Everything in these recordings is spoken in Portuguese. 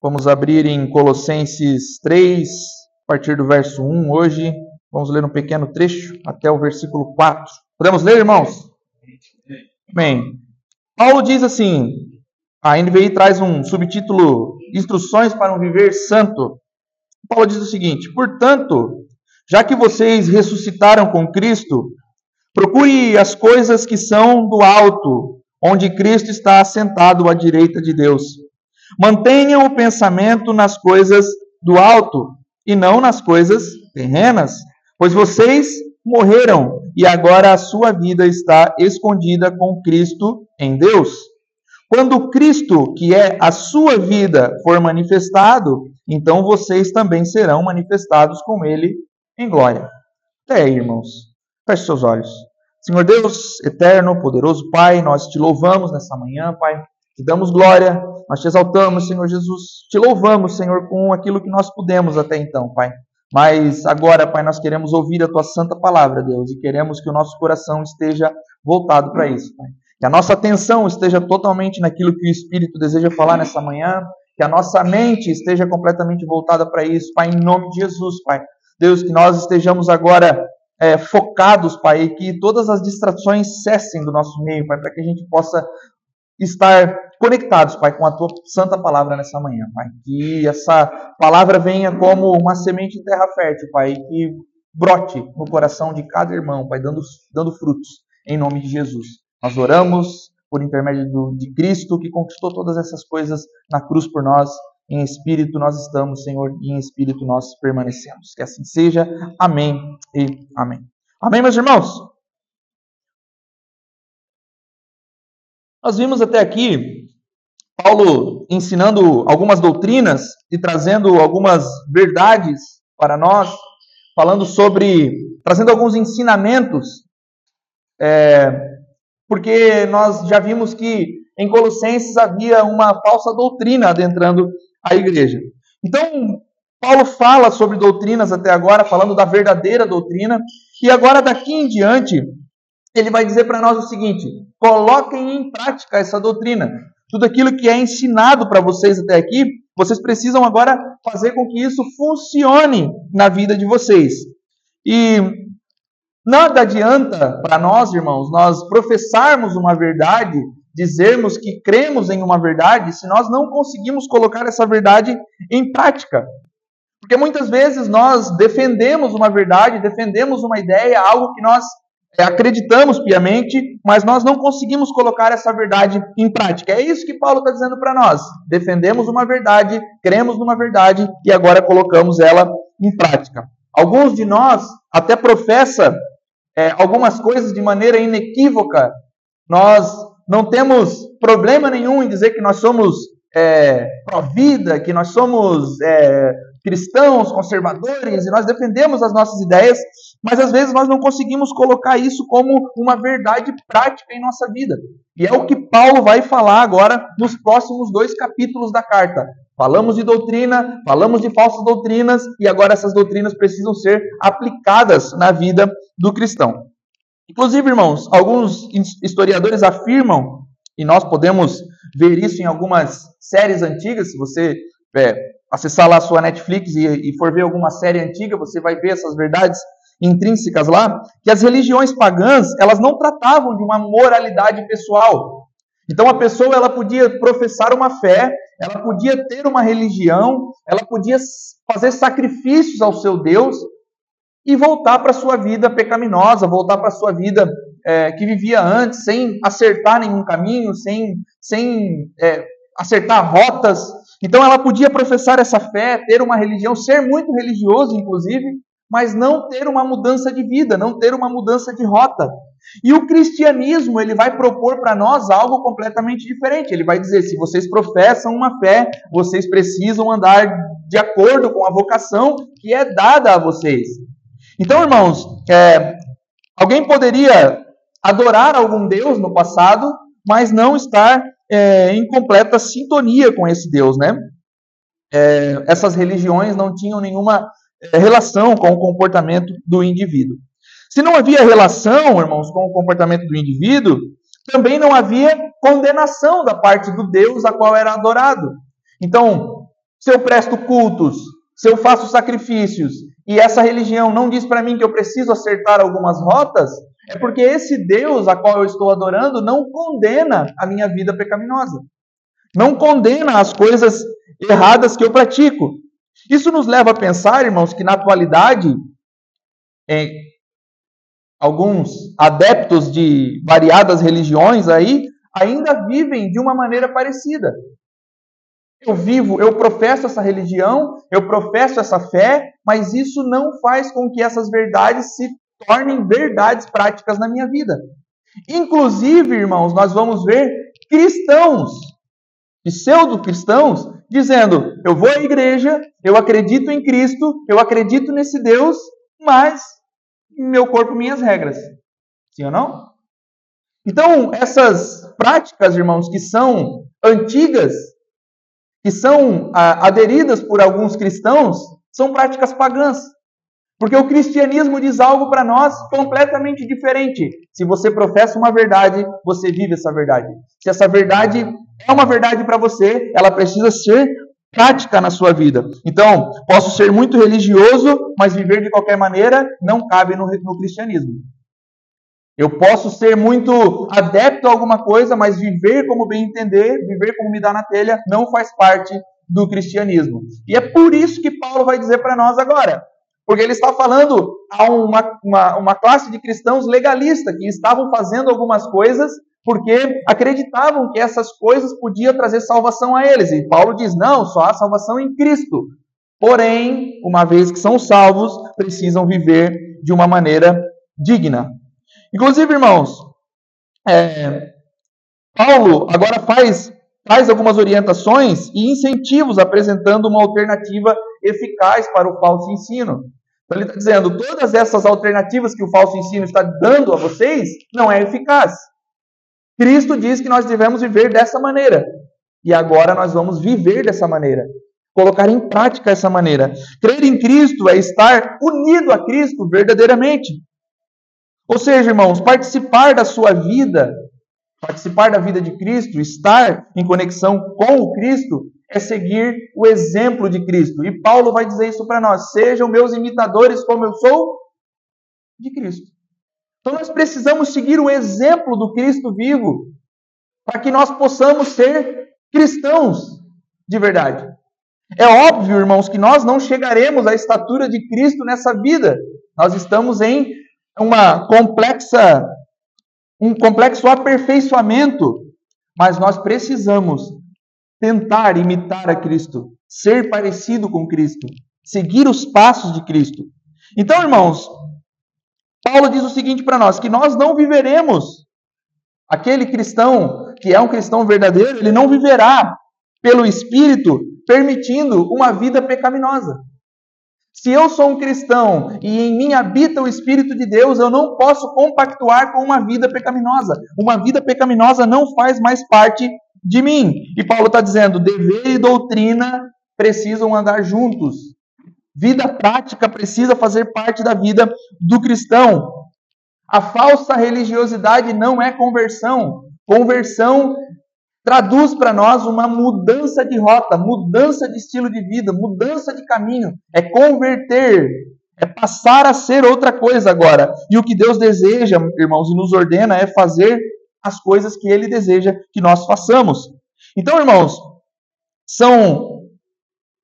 Vamos abrir em Colossenses 3, a partir do verso 1 hoje. Vamos ler um pequeno trecho até o versículo 4. Podemos ler, irmãos? Bem, Paulo diz assim: a NVI traz um subtítulo Instruções para um Viver Santo. Paulo diz o seguinte: Portanto, já que vocês ressuscitaram com Cristo, procure as coisas que são do alto, onde Cristo está assentado à direita de Deus. Mantenham o pensamento nas coisas do alto e não nas coisas terrenas, pois vocês morreram e agora a sua vida está escondida com Cristo em Deus. Quando Cristo, que é a sua vida, for manifestado, então vocês também serão manifestados com ele em glória. Até aí, irmãos. Feche seus olhos. Senhor Deus, eterno, poderoso Pai, nós te louvamos nessa manhã, Pai. Te damos glória, nós te exaltamos, Senhor Jesus. Te louvamos, Senhor, com aquilo que nós pudemos até então, Pai. Mas agora, Pai, nós queremos ouvir a tua santa palavra, Deus, e queremos que o nosso coração esteja voltado para isso, Pai. Que a nossa atenção esteja totalmente naquilo que o Espírito deseja falar nessa manhã, que a nossa mente esteja completamente voltada para isso, Pai, em nome de Jesus, Pai. Deus, que nós estejamos agora é, focados, Pai, e que todas as distrações cessem do nosso meio, Pai, para que a gente possa estar conectados, Pai, com a tua santa palavra nessa manhã, Pai. Que essa palavra venha como uma semente em terra fértil, Pai, que brote no coração de cada irmão, Pai, dando, dando frutos, em nome de Jesus. Nós oramos por intermédio do, de Cristo, que conquistou todas essas coisas na cruz por nós. Em espírito nós estamos, Senhor, e em espírito nós permanecemos. Que assim seja. Amém e amém. Amém, meus irmãos? Nós vimos até aqui Paulo ensinando algumas doutrinas e trazendo algumas verdades para nós, falando sobre, trazendo alguns ensinamentos, é, porque nós já vimos que em Colossenses havia uma falsa doutrina adentrando a igreja. Então, Paulo fala sobre doutrinas até agora, falando da verdadeira doutrina, e agora daqui em diante, ele vai dizer para nós o seguinte: coloquem em prática essa doutrina. Tudo aquilo que é ensinado para vocês até aqui, vocês precisam agora fazer com que isso funcione na vida de vocês. E nada adianta para nós, irmãos, nós professarmos uma verdade, dizermos que cremos em uma verdade, se nós não conseguimos colocar essa verdade em prática. Porque muitas vezes nós defendemos uma verdade, defendemos uma ideia, algo que nós acreditamos piamente, mas nós não conseguimos colocar essa verdade em prática. É isso que Paulo está dizendo para nós. Defendemos uma verdade, cremos numa verdade e agora colocamos ela em prática. Alguns de nós até professa é, algumas coisas de maneira inequívoca. Nós não temos problema nenhum em dizer que nós somos é, pró-vida, que nós somos é, cristãos, conservadores, e nós defendemos as nossas ideias, mas às vezes nós não conseguimos colocar isso como uma verdade prática em nossa vida. E é o que Paulo vai falar agora nos próximos dois capítulos da carta. Falamos de doutrina, falamos de falsas doutrinas, e agora essas doutrinas precisam ser aplicadas na vida do cristão. Inclusive, irmãos, alguns historiadores afirmam, e nós podemos ver isso em algumas séries antigas, se você é, acessar lá a sua Netflix e, e for ver alguma série antiga, você vai ver essas verdades intrínsecas lá, que as religiões pagãs, elas não tratavam de uma moralidade pessoal. Então a pessoa ela podia professar uma fé, ela podia ter uma religião, ela podia fazer sacrifícios ao seu Deus e voltar para sua vida pecaminosa, voltar para a sua vida é, que vivia antes, sem acertar nenhum caminho, sem, sem é, acertar rotas. Então ela podia professar essa fé, ter uma religião, ser muito religioso, inclusive, mas não ter uma mudança de vida, não ter uma mudança de rota. E o cristianismo, ele vai propor para nós algo completamente diferente. Ele vai dizer: se vocês professam uma fé, vocês precisam andar de acordo com a vocação que é dada a vocês. Então, irmãos, é, alguém poderia adorar algum Deus no passado, mas não estar é, em completa sintonia com esse Deus, né? É, essas religiões não tinham nenhuma relação com o comportamento do indivíduo. Se não havia relação, irmãos, com o comportamento do indivíduo, também não havia condenação da parte do Deus a qual era adorado. Então, Se eu presto cultos, se eu faço sacrifícios e essa religião não diz para mim que eu preciso acertar algumas rotas, é porque esse Deus a qual eu estou adorando não condena a minha vida pecaminosa. Não condena as coisas erradas que eu pratico. Isso nos leva a pensar, irmãos, que na atualidade, é, alguns adeptos de variadas religiões aí ainda vivem de uma maneira parecida. Eu vivo, eu professo essa religião, eu professo essa fé, mas isso não faz com que essas verdades se tornem verdades práticas na minha vida. Inclusive, irmãos, nós vamos ver cristãos, pseudo-cristãos, dizendo: eu vou à igreja, eu acredito em Cristo, eu acredito nesse Deus, mas meu corpo, minhas regras. Sim ou não? Então, essas práticas, irmãos, que são antigas, que são ah, aderidas por alguns cristãos, são práticas pagãs. Porque o cristianismo diz algo para nós completamente diferente. Se você professa uma verdade, você vive essa verdade. Se essa verdade é uma verdade para você, ela precisa ser prática na sua vida. Então, posso ser muito religioso, mas viver de qualquer maneira não cabe no, no cristianismo. Eu posso ser muito adepto a alguma coisa, mas viver como bem entender, viver como me dá na telha, não faz parte do cristianismo. E é por isso que Paulo vai dizer para nós agora. Porque ele está falando a uma, uma, uma classe de cristãos legalistas que estavam fazendo algumas coisas porque acreditavam que essas coisas podiam trazer salvação a eles. E Paulo diz: não, só há salvação em Cristo. Porém, uma vez que são salvos, precisam viver de uma maneira digna. Inclusive, irmãos, é, Paulo agora faz, faz algumas orientações e incentivos apresentando uma alternativa eficaz para o falso ensino. Então ele está dizendo, todas essas alternativas que o falso ensino está dando a vocês não é eficaz. Cristo diz que nós devemos viver dessa maneira. E agora nós vamos viver dessa maneira. Colocar em prática essa maneira. Crer em Cristo é estar unido a Cristo verdadeiramente. Ou seja, irmãos, participar da sua vida, participar da vida de Cristo, estar em conexão com o Cristo, é seguir o exemplo de Cristo. E Paulo vai dizer isso para nós: sejam meus imitadores como eu sou de Cristo. Então nós precisamos seguir o exemplo do Cristo vivo, para que nós possamos ser cristãos de verdade. É óbvio, irmãos, que nós não chegaremos à estatura de Cristo nessa vida. Nós estamos em uma complexa um complexo aperfeiçoamento, mas nós precisamos tentar imitar a Cristo, ser parecido com Cristo, seguir os passos de Cristo. Então, irmãos, Paulo diz o seguinte para nós: que nós não viveremos, aquele cristão que é um cristão verdadeiro, ele não viverá pelo Espírito permitindo uma vida pecaminosa. Se eu sou um cristão e em mim habita o Espírito de Deus, eu não posso compactuar com uma vida pecaminosa. Uma vida pecaminosa não faz mais parte de mim. E Paulo está dizendo: dever e doutrina precisam andar juntos. Vida prática precisa fazer parte da vida do cristão. A falsa religiosidade não é conversão. Conversão traduz para nós uma mudança de rota, mudança de estilo de vida, mudança de caminho. É converter, é passar a ser outra coisa agora. E o que Deus deseja, irmãos, e nos ordena é fazer as coisas que ele deseja que nós façamos. Então, irmãos, são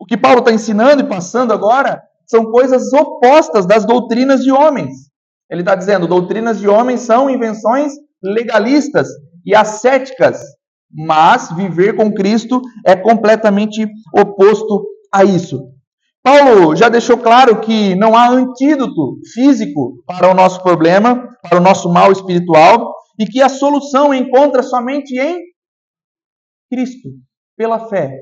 o que Paulo está ensinando e passando agora são coisas opostas das doutrinas de homens. Ele está dizendo, doutrinas de homens são invenções legalistas e ascéticas, mas viver com Cristo é completamente oposto a isso. Paulo já deixou claro que não há antídoto físico para o nosso problema, para o nosso mal espiritual, e que a solução encontra somente em Cristo, pela fé.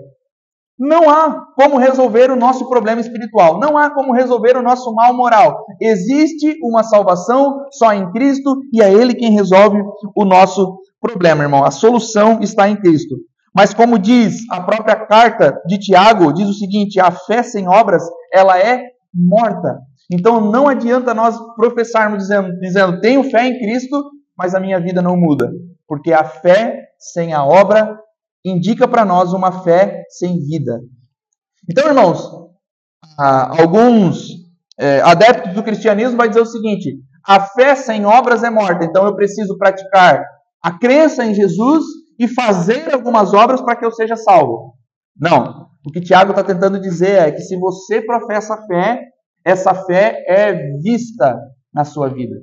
Não há como resolver o nosso problema espiritual, não há como resolver o nosso mal moral. Existe uma salvação só em Cristo e é Ele quem resolve o nosso problema, irmão. A solução está em Cristo. Mas como diz a própria carta de Tiago, diz o seguinte: a fé sem obras, ela é morta. Então não adianta nós professarmos dizendo, dizendo tenho fé em Cristo, mas a minha vida não muda. Porque a fé sem a obra indica para nós uma fé sem vida. Então, irmãos, alguns é, adeptos do cristianismo vai dizer o seguinte: a fé sem obras é morta. Então eu preciso praticar a crença em Jesus e fazer algumas obras para que eu seja salvo. Não. O que Tiago está tentando dizer é que se você professa fé, essa fé é vista na sua vida.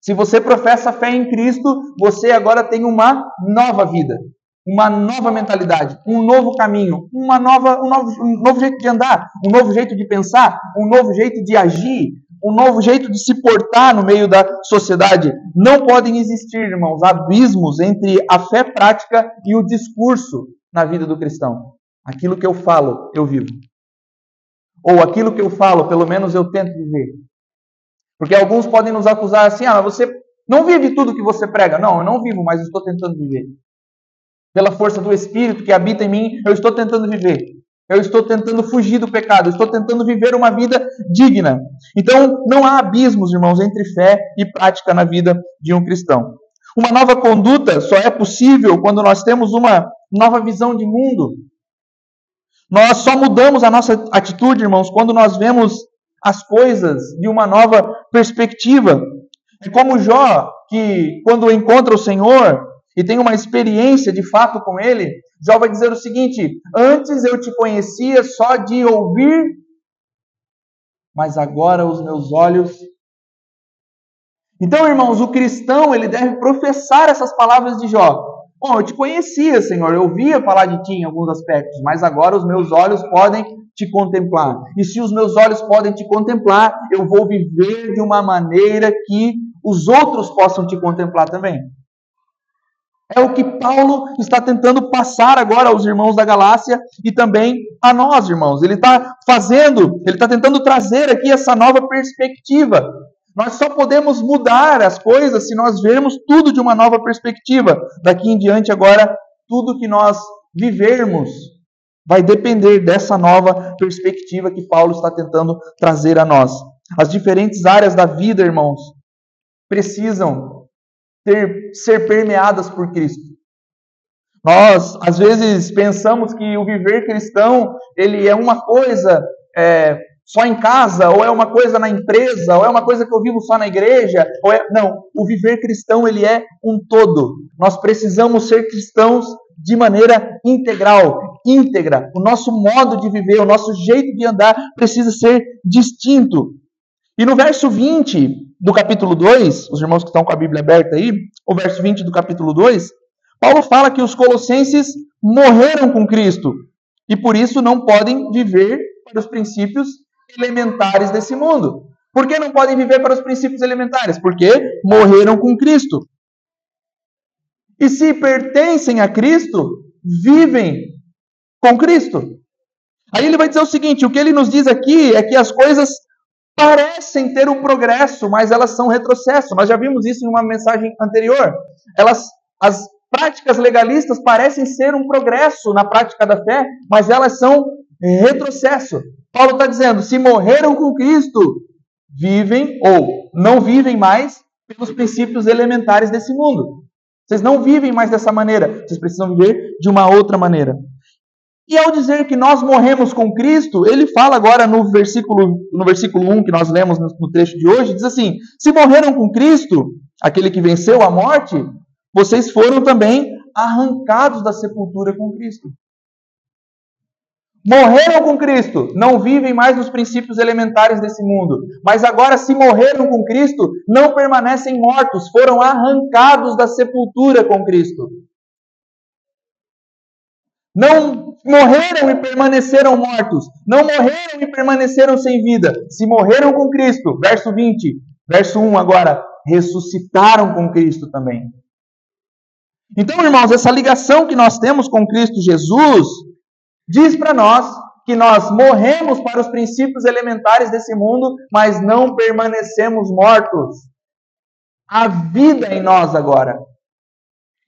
Se você professa fé em Cristo, você agora tem uma nova vida, uma nova mentalidade, um novo caminho, uma nova, um, novo, um novo jeito de andar, um novo jeito de pensar, um novo jeito de agir, um novo jeito de se portar no meio da sociedade. Não podem existir, irmãos, abismos entre a fé prática e o discurso na vida do cristão. Aquilo que eu falo, eu vivo. Ou aquilo que eu falo, pelo menos eu tento viver. Porque alguns podem nos acusar assim: ah, você não vive tudo que você prega. Não, eu não vivo, mas estou tentando viver. Pela força do Espírito que habita em mim, eu estou tentando viver. Eu estou tentando fugir do pecado, eu estou tentando viver uma vida digna. Então, não há abismos, irmãos, entre fé e prática na vida de um cristão. Uma nova conduta só é possível quando nós temos uma nova visão de mundo. Nós só mudamos a nossa atitude, irmãos, quando nós vemos as coisas de uma nova perspectiva. É como Jó, que quando encontra o Senhor e tem uma experiência de fato com ele, Jó vai dizer o seguinte: Antes eu te conhecia só de ouvir, mas agora os meus olhos. Então, irmãos, o cristão ele deve professar essas palavras de Jó. Bom, eu te conhecia, Senhor, eu ouvia falar de ti em alguns aspectos, mas agora os meus olhos podem te contemplar. E se os meus olhos podem te contemplar, eu vou viver de uma maneira que os outros possam te contemplar também. É o que Paulo está tentando passar agora aos irmãos da Galácia e também a nós, irmãos. Ele está fazendo, ele está tentando trazer aqui essa nova perspectiva. Nós só podemos mudar as coisas se nós vermos tudo de uma nova perspectiva. Daqui em diante, agora, tudo que nós vivermos vai depender dessa nova perspectiva que Paulo está tentando trazer a nós. As diferentes áreas da vida, irmãos, precisam ter, ser permeadas por Cristo. Nós, às vezes, pensamos que o viver cristão ele é uma coisa é, só em casa, ou é uma coisa na empresa, ou é uma coisa que eu vivo só na igreja. Ou é... Não, o viver cristão ele é um todo. Nós precisamos ser cristãos de maneira integral, íntegra. O nosso modo de viver, o nosso jeito de andar precisa ser distinto. E no verso 20 do capítulo 2, os irmãos que estão com a Bíblia aberta aí, o verso 20 do capítulo 2, Paulo fala que os colossenses morreram com Cristo e por isso não podem viver para os princípios elementares desse mundo. Por que não podem viver para os princípios elementares? Porque morreram com Cristo. E se pertencem a Cristo, vivem com Cristo. Aí ele vai dizer o seguinte: o que ele nos diz aqui é que as coisas parecem ter um progresso, mas elas são retrocesso. Nós já vimos isso em uma mensagem anterior. Elas, as práticas legalistas parecem ser um progresso na prática da fé, mas elas são retrocesso. Paulo está dizendo: se morreram com Cristo, vivem ou não vivem mais pelos princípios elementares desse mundo. Vocês não vivem mais dessa maneira. Vocês precisam viver de uma outra maneira. E ao dizer que nós morremos com Cristo, ele fala agora no versículo, no versículo 1 que nós lemos no trecho de hoje, diz assim: Se morreram com Cristo, aquele que venceu a morte, vocês foram também arrancados da sepultura com Cristo. Morreram com Cristo, não vivem mais nos princípios elementares desse mundo, mas agora, se morreram com Cristo, não permanecem mortos, foram arrancados da sepultura com Cristo. Não morreram e permaneceram mortos, não morreram e permaneceram sem vida. Se morreram com Cristo, verso 20, verso 1 agora, ressuscitaram com Cristo também. Então, irmãos, essa ligação que nós temos com Cristo Jesus diz para nós que nós morremos para os princípios elementares desse mundo, mas não permanecemos mortos. Há vida em nós agora.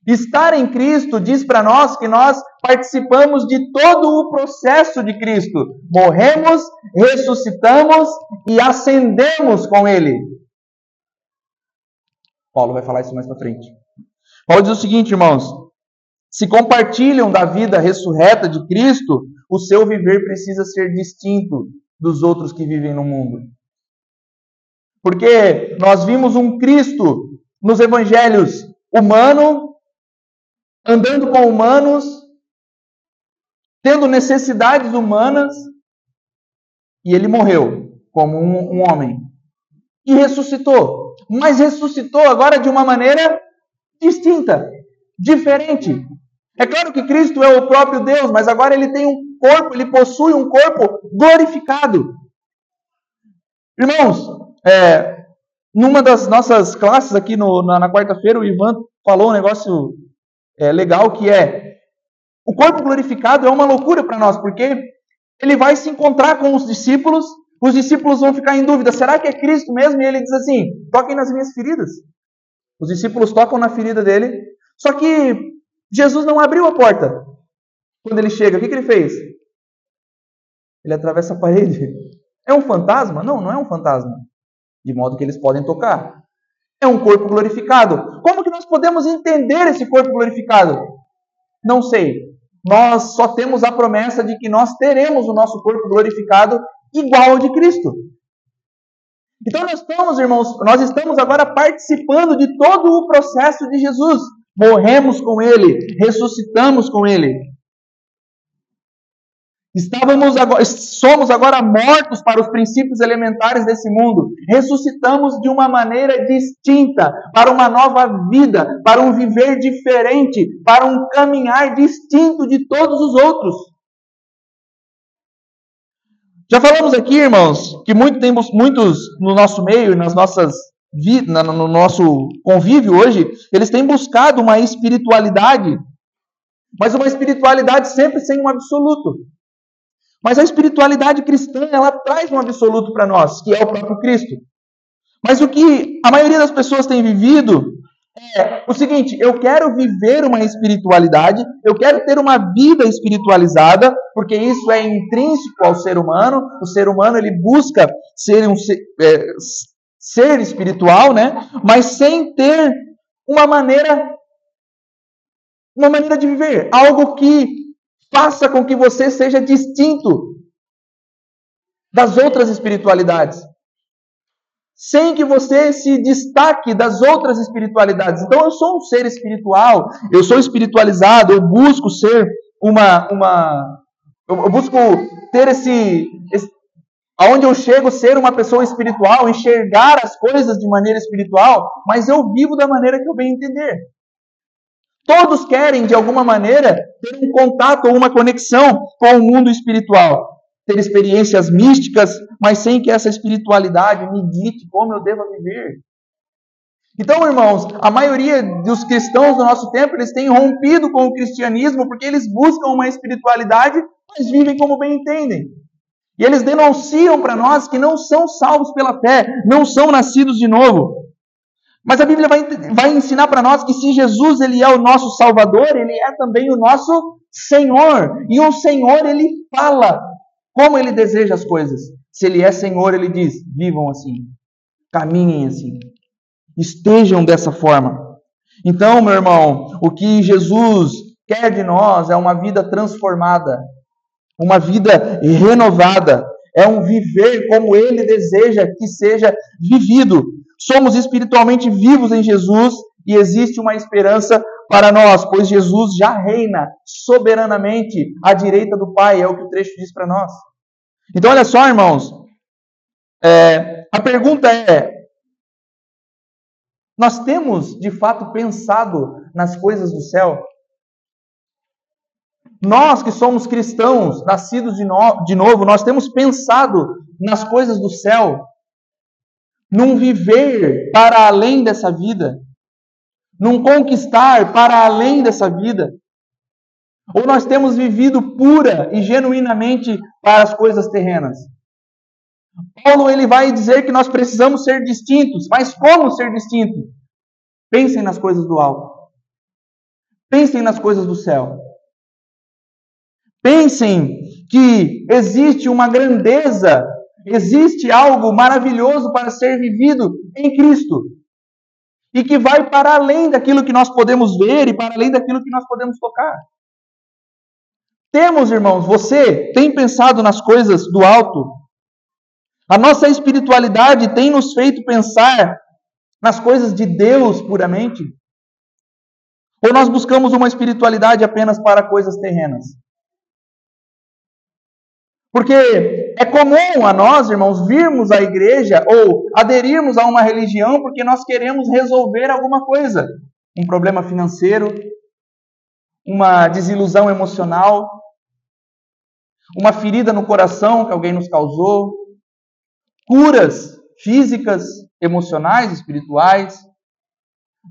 Estar em Cristo diz para nós que nós participamos de todo o processo de Cristo. Morremos, ressuscitamos e ascendemos com Ele. Paulo vai falar isso mais para frente. Paulo diz o seguinte, irmãos: se compartilham da vida ressurreta de Cristo, o seu viver precisa ser distinto dos outros que vivem no mundo. Porque nós vimos um Cristo nos evangelhos humano, andando com humanos, tendo necessidades humanas, e ele morreu como um, um homem. E ressuscitou. Mas ressuscitou agora de uma maneira distinta, diferente. É claro que Cristo é o próprio Deus, mas agora ele tem um corpo, ele possui um corpo glorificado. Irmãos, é, numa das nossas classes aqui no, na, na quarta-feira, o Ivan falou um negócio é, legal que é o corpo glorificado é uma loucura para nós, porque ele vai se encontrar com os discípulos, os discípulos vão ficar em dúvida: será que é Cristo mesmo? E ele diz assim: toquem nas minhas feridas. Os discípulos tocam na ferida dele, só que Jesus não abriu a porta. Quando ele chega, o que, que ele fez? Ele atravessa a parede. É um fantasma? Não, não é um fantasma. De modo que eles podem tocar. É um corpo glorificado. Como que nós podemos entender esse corpo glorificado? Não sei nós só temos a promessa de que nós teremos o nosso corpo glorificado igual ao de Cristo. Então nós estamos, irmãos, nós estamos agora participando de todo o processo de Jesus. Morremos com ele, ressuscitamos com ele. Estávamos agora, somos agora mortos para os princípios elementares desse mundo. Ressuscitamos de uma maneira distinta, para uma nova vida, para um viver diferente, para um caminhar distinto de todos os outros. Já falamos aqui, irmãos, que muito temos, muitos no nosso meio, nas nossas no nosso convívio hoje, eles têm buscado uma espiritualidade, mas uma espiritualidade sempre sem um absoluto. Mas a espiritualidade cristã, ela traz um absoluto para nós, que é o próprio Cristo. Mas o que a maioria das pessoas tem vivido é o seguinte: eu quero viver uma espiritualidade, eu quero ter uma vida espiritualizada, porque isso é intrínseco ao ser humano. O ser humano ele busca ser um ser, é, ser espiritual, né? Mas sem ter uma maneira uma maneira de viver, algo que faça com que você seja distinto das outras espiritualidades. Sem que você se destaque das outras espiritualidades. Então, eu sou um ser espiritual, eu sou espiritualizado, eu busco ser uma. uma eu busco ter esse, esse. Aonde eu chego, ser uma pessoa espiritual, enxergar as coisas de maneira espiritual, mas eu vivo da maneira que eu bem entender. Todos querem, de alguma maneira, ter um contato ou uma conexão com o mundo espiritual. Ter experiências místicas, mas sem que essa espiritualidade me dite como eu devo viver. Então, irmãos, a maioria dos cristãos do nosso tempo, eles têm rompido com o cristianismo porque eles buscam uma espiritualidade, mas vivem como bem entendem. E eles denunciam para nós que não são salvos pela fé, não são nascidos de novo. Mas a Bíblia vai, vai ensinar para nós que se Jesus ele é o nosso Salvador, ele é também o nosso Senhor. E o Senhor ele fala como ele deseja as coisas. Se ele é Senhor, ele diz: vivam assim, caminhem assim, estejam dessa forma. Então, meu irmão, o que Jesus quer de nós é uma vida transformada, uma vida renovada, é um viver como ele deseja que seja vivido. Somos espiritualmente vivos em Jesus e existe uma esperança para nós, pois Jesus já reina soberanamente à direita do Pai, é o que o trecho diz para nós. Então, olha só, irmãos, é, a pergunta é: nós temos de fato pensado nas coisas do céu? Nós que somos cristãos, nascidos de, no, de novo, nós temos pensado nas coisas do céu? num viver para além dessa vida, num conquistar para além dessa vida? Ou nós temos vivido pura e genuinamente para as coisas terrenas? Paulo ele vai dizer que nós precisamos ser distintos, mas como ser distintos? Pensem nas coisas do alto. Pensem nas coisas do céu. Pensem que existe uma grandeza Existe algo maravilhoso para ser vivido em Cristo. E que vai para além daquilo que nós podemos ver e para além daquilo que nós podemos tocar. Temos, irmãos, você tem pensado nas coisas do alto? A nossa espiritualidade tem nos feito pensar nas coisas de Deus puramente? Ou nós buscamos uma espiritualidade apenas para coisas terrenas? Porque é comum a nós, irmãos, virmos à igreja ou aderirmos a uma religião porque nós queremos resolver alguma coisa. Um problema financeiro, uma desilusão emocional, uma ferida no coração que alguém nos causou, curas físicas, emocionais, espirituais.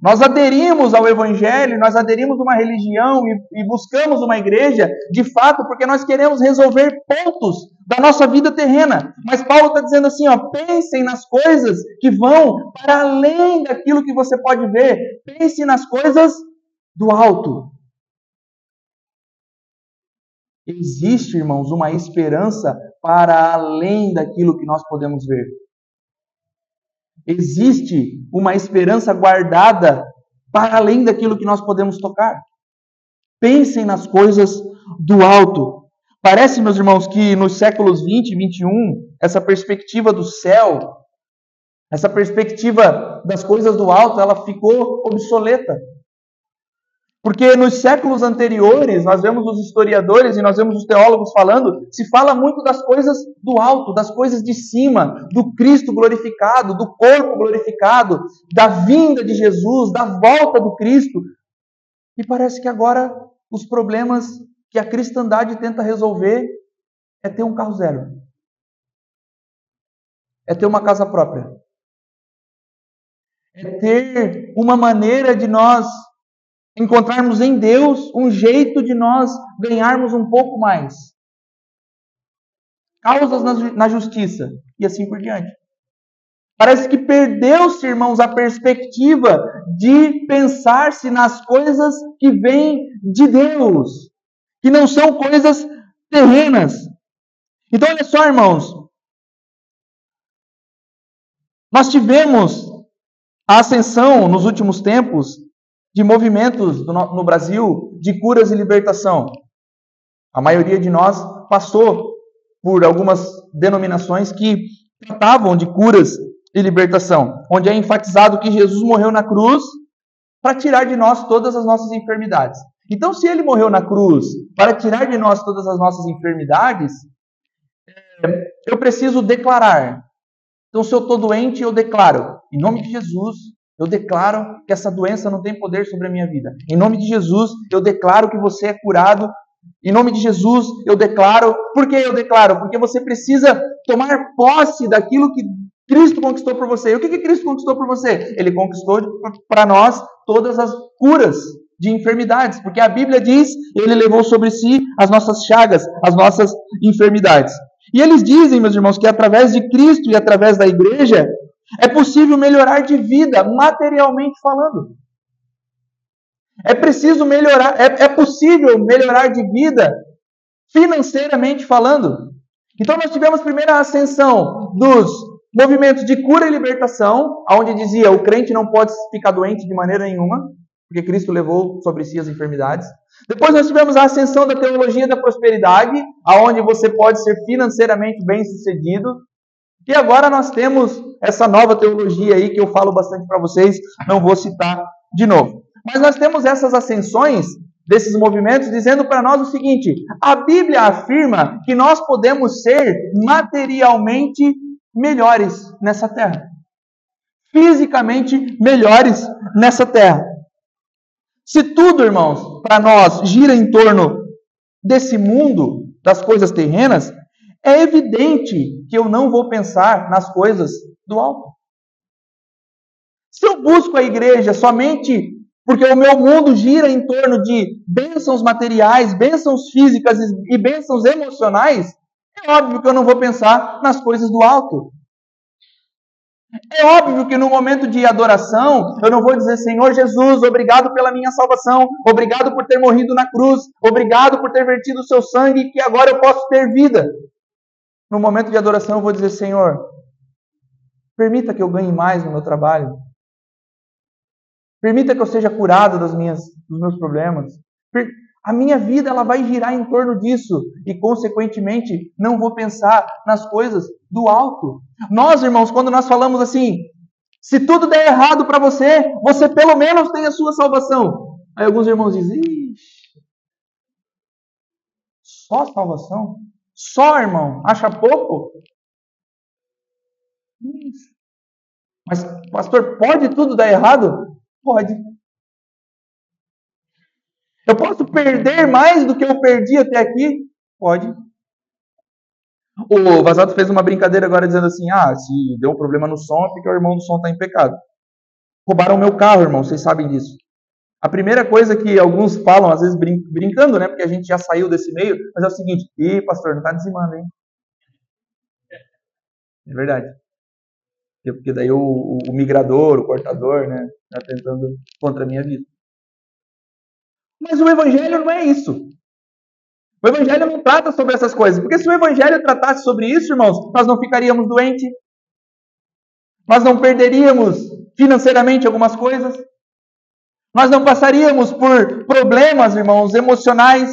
Nós aderimos ao Evangelho, nós aderimos a uma religião e, e, buscamos uma igreja, de fato, porque nós queremos resolver pontos da nossa vida terrena. Mas Paulo está dizendo assim: ó, pensem nas coisas que vão para além daquilo que você pode ver. Pense nas coisas do alto. Existe, irmãos, uma esperança para além daquilo que nós podemos ver. Existe uma esperança guardada para além daquilo que nós podemos tocar. Pensem nas coisas do alto. Parece, meus irmãos, que nos séculos 20 e 21, essa perspectiva do céu, essa perspectiva das coisas do alto, ela ficou obsoleta. Porque nos séculos anteriores, nós vemos os historiadores e nós vemos os teólogos falando, se fala muito das coisas do alto, das coisas de cima, do Cristo glorificado, do corpo glorificado, da vinda de Jesus, da volta do Cristo. E parece que agora os problemas que a cristandade tenta resolver é ter um carro zero, é ter uma casa própria, é ter uma maneira de nós encontrarmos em Deus um jeito de nós ganharmos um pouco mais. Causas na, justiça e assim por diante. Parece que perdeu-se, irmãos, a perspectiva de pensar-se nas coisas que vêm de Deus, que não são coisas terrenas. Então, olha só, irmãos. Nós tivemos a ascensão nos últimos tempos de movimentos no Brasil de curas e libertação. A maioria de nós passou por algumas denominações que tratavam de curas e libertação, onde é enfatizado que Jesus morreu na cruz para tirar de nós todas as nossas enfermidades. Então, se ele morreu na cruz para tirar de nós todas as nossas enfermidades, é, eu preciso declarar. Então, se eu estou doente, eu declaro, em nome de Jesus, eu declaro que essa doença não tem poder sobre a minha vida. Em nome de Jesus, eu declaro que você é curado. Em nome de Jesus, eu declaro. Por que eu declaro? Porque você precisa tomar posse daquilo que Cristo conquistou por você. E o que, que Cristo conquistou por você? Ele conquistou para nós todas as curas de enfermidades, porque a Bíblia diz, ele levou sobre si as nossas chagas, as nossas enfermidades. E eles dizem, meus irmãos, que através de Cristo e através da igreja, é possível melhorar de vida, materialmente falando. É preciso melhorar, é, é possível melhorar de vida, financeiramente falando. Então nós tivemos primeiro a ascensão dos movimentos de cura e libertação, onde dizia o crente não pode ficar doente de maneira nenhuma, porque Cristo levou sobre si as enfermidades. Depois nós tivemos a ascensão da teologia da prosperidade, aonde você pode ser financeiramente bem sucedido, e agora nós temos essa nova teologia aí que eu falo bastante para vocês, não vou citar de novo. Mas nós temos essas ascensões desses movimentos dizendo para nós o seguinte: a Bíblia afirma que nós podemos ser materialmente melhores nessa terra. Fisicamente melhores nessa terra. Se tudo, irmãos, para nós gira em torno desse mundo, das coisas terrenas, é evidente que eu não vou pensar nas coisas do alto. Se eu busco a igreja somente porque o meu mundo gira em torno de bênçãos materiais, bênçãos físicas e bênçãos emocionais, é óbvio que eu não vou pensar nas coisas do alto. É óbvio que no momento de adoração, eu não vou dizer, Senhor Jesus, obrigado pela minha salvação, obrigado por ter morrido na cruz, obrigado por ter vertido o seu sangue, que agora eu posso ter vida. No momento de adoração, eu vou dizer: Senhor, permita que eu ganhe mais no meu trabalho. Permita que eu seja curado das minhas, dos meus problemas. A minha vida ela vai girar em torno disso e, consequentemente, não vou pensar nas coisas do alto. Nós, irmãos, quando nós falamos assim, se tudo der errado para você, você pelo menos tem a sua salvação. Aí alguns irmãos dizem, Ixi, só salvação? Só, irmão? Acha pouco? Mas, pastor, pode tudo dar errado? Pode. Eu posso perder mais do que eu perdi até aqui? Pode. O Vazado fez uma brincadeira agora dizendo assim: ah, se deu um problema no som é porque o irmão do som está em pecado. Roubaram meu carro, irmão, vocês sabem disso. A primeira coisa que alguns falam, às vezes brin brincando, né? Porque a gente já saiu desse meio, mas é o seguinte: ih, pastor, não está dizimando, hein? É verdade. Porque daí o, o, migrador, o cortador, né? Está tentando contra a minha vida. Mas o evangelho não é isso. O evangelho não trata sobre essas coisas. Porque se o evangelho tratasse sobre isso, irmãos, nós não ficaríamos doentes. Nós não perderíamos financeiramente algumas coisas. Nós não passaríamos por problemas, irmãos, emocionais.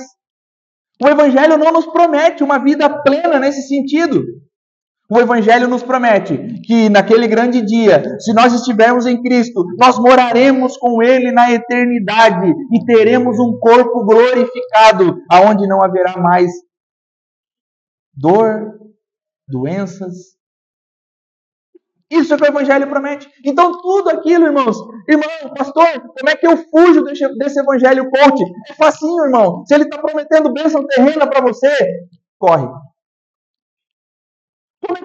O evangelho não nos promete uma vida plena nesse sentido. O Evangelho nos promete que naquele grande dia, se nós estivermos em Cristo, nós moraremos com Ele na eternidade e teremos um corpo glorificado, aonde não haverá mais dor, doenças. Isso é que o Evangelho promete. Então, tudo aquilo, irmãos, irmão, pastor, como é que eu fujo desse, desse Evangelho coach? É facinho, irmão. Se ele está prometendo bênção terrena para você, corre.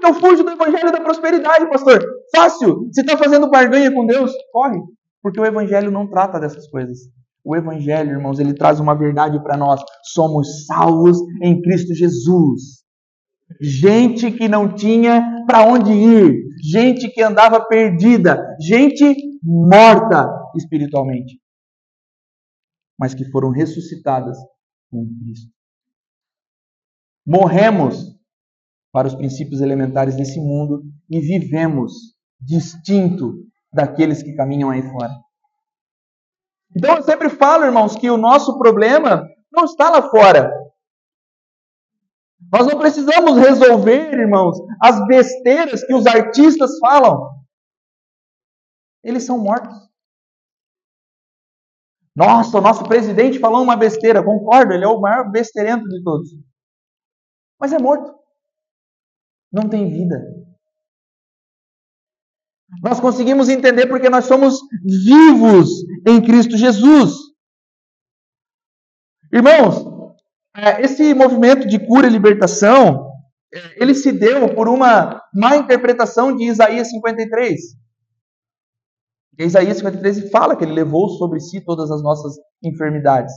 Que eu fujo do evangelho da prosperidade, pastor? Fácil. Você está fazendo barganha com Deus? Corre. Porque o evangelho não trata dessas coisas. O evangelho, irmãos, ele traz uma verdade para nós. Somos salvos em Cristo Jesus. Gente que não tinha para onde ir, gente que andava perdida, gente morta espiritualmente, mas que foram ressuscitadas com Cristo. Morremos para os princípios elementares desse mundo e vivemos distinto daqueles que caminham aí fora. Então eu sempre falo, irmãos, que o nosso problema não está lá fora. Nós não precisamos resolver, irmãos, as besteiras que os artistas falam. Eles são mortos. Nossa, o nosso presidente falou uma besteira. Concordo, ele é o maior besteirento de todos. Mas é morto não tem vida. Nós conseguimos entender porque nós somos vivos em Cristo Jesus. Irmãos, é, esse movimento de cura e libertação, é, ele se deu por uma má interpretação de Isaías 53. E Isaías 53 fala que ele levou sobre si todas as nossas enfermidades.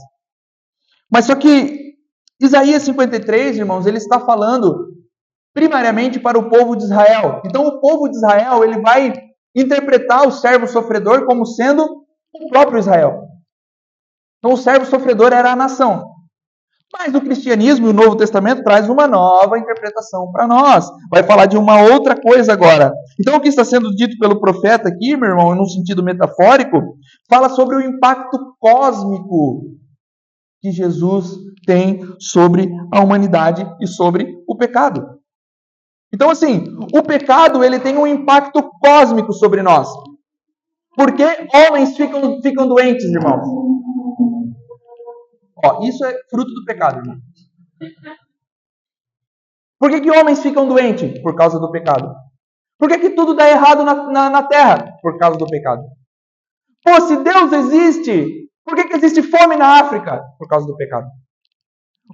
Mas só que Isaías 53, irmãos, ele está falando primariamente para o povo de Israel. Então o povo de Israel, ele vai interpretar o servo sofredor como sendo o próprio Israel. Então o servo sofredor era a nação. Mas o cristianismo e o Novo Testamento traz uma nova interpretação para nós. Vai falar de uma outra coisa agora. Então o que está sendo dito pelo profeta aqui, meu irmão, num sentido metafórico, fala sobre o impacto cósmico que Jesus tem sobre a humanidade e sobre o pecado. Então, assim, o pecado ele tem um impacto cósmico sobre nós. Por que homens ficam, ficam doentes, irmãos? Ó, isso é fruto do pecado. Por que, que homens ficam doentes? Por causa do pecado. Por que, que tudo dá errado na, na, na terra? Por causa do pecado. Pô, se Deus existe, por que, que existe fome na África? Por causa do pecado.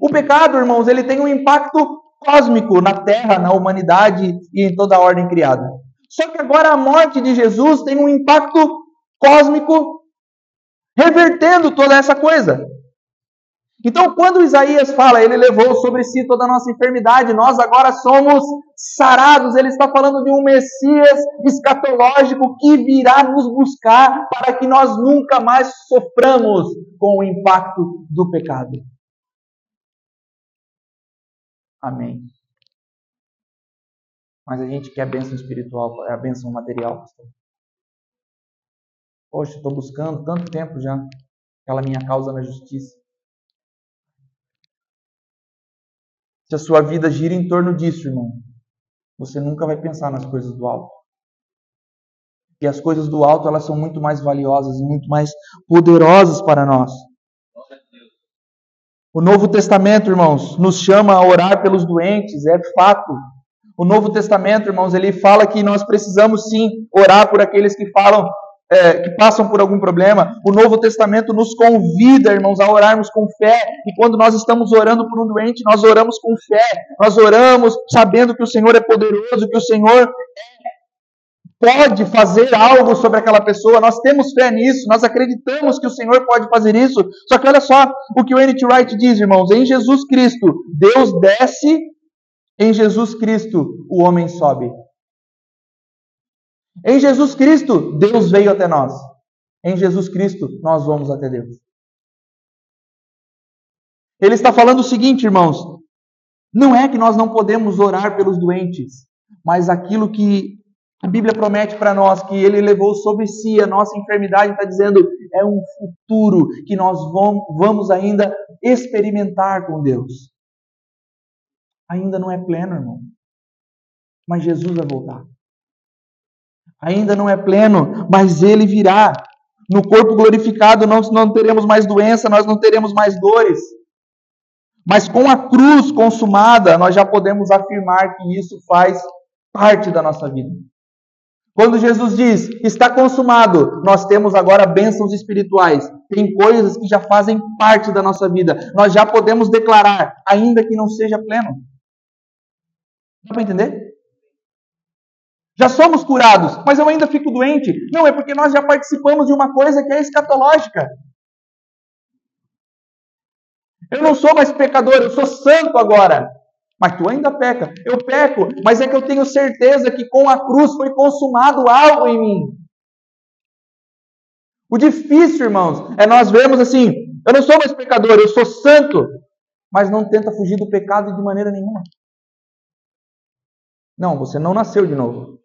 O pecado, irmãos, ele tem um impacto cósmico na Terra, na humanidade e em toda a ordem criada. Só que agora a morte de Jesus tem um impacto cósmico revertendo toda essa coisa. Então, quando Isaías fala, ele levou sobre si toda a nossa enfermidade, nós agora somos sarados, ele está falando de um Messias escatológico que virá nos buscar para que nós nunca mais soframos com o impacto do pecado. Amém. Mas a gente quer a bênção espiritual, é a bênção material, pastor. Poxa, estou buscando tanto tempo já aquela minha causa na justiça. se a sua vida gira em torno disso, irmão, você nunca vai pensar nas coisas do alto. E as coisas do alto, elas são muito mais valiosas e muito mais poderosas para nós. O Novo Testamento, irmãos, nos chama a orar pelos doentes, é fato. O Novo Testamento, irmãos, ele fala que nós precisamos sim orar por aqueles que falam, é, que passam por algum problema. O Novo Testamento nos convida, irmãos, a orarmos com fé. E quando nós estamos orando por um doente, nós oramos com fé. Nós oramos sabendo que o Senhor é poderoso, que o Senhor pode fazer algo sobre aquela pessoa. Nós temos fé nisso, nós acreditamos que o Senhor pode fazer isso. Só que olha só o que o N.T. Wright diz, irmãos: em Jesus Cristo, Deus desce, em Jesus Cristo, o homem sobe. Em Jesus Cristo, Deus veio até nós. Em Jesus Cristo, nós vamos até Deus. Ele está falando o seguinte, irmãos: não é que nós não podemos orar pelos doentes, mas aquilo que a Bíblia promete para nós que Ele levou sobre si a nossa enfermidade, está dizendo é um futuro que nós vamos ainda experimentar com Deus. Ainda não é pleno, irmão, mas Jesus vai voltar. Ainda não é pleno, mas Ele virá. No corpo glorificado nós não teremos mais doença, nós não teremos mais dores. Mas com a cruz consumada, nós já podemos afirmar que isso faz parte da nossa vida. Quando Jesus diz, está consumado, nós temos agora bênçãos espirituais. Tem coisas que já fazem parte da nossa vida. Nós já podemos declarar, ainda que não seja pleno. Dá para entender? Já somos curados, mas eu ainda fico doente. Não, é porque nós já participamos de uma coisa que é escatológica. Eu não sou mais pecador, eu sou santo agora. Mas tu ainda peca. Eu peco, mas é que eu tenho certeza que com a cruz foi consumado algo em mim. O difícil, irmãos, é nós vermos assim: eu não sou mais pecador, eu sou santo, mas não tenta fugir do pecado de maneira nenhuma. Não, você não nasceu de novo.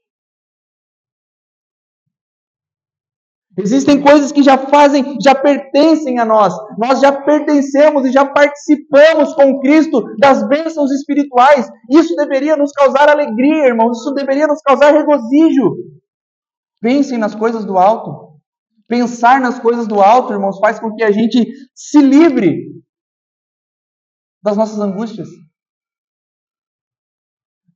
Existem coisas que já fazem, já pertencem a nós. Nós já pertencemos e já participamos com Cristo das bênçãos espirituais. Isso deveria nos causar alegria, irmãos. Isso deveria nos causar regozijo. Pensem nas coisas do alto. Pensar nas coisas do alto, irmãos, faz com que a gente se livre das nossas angústias.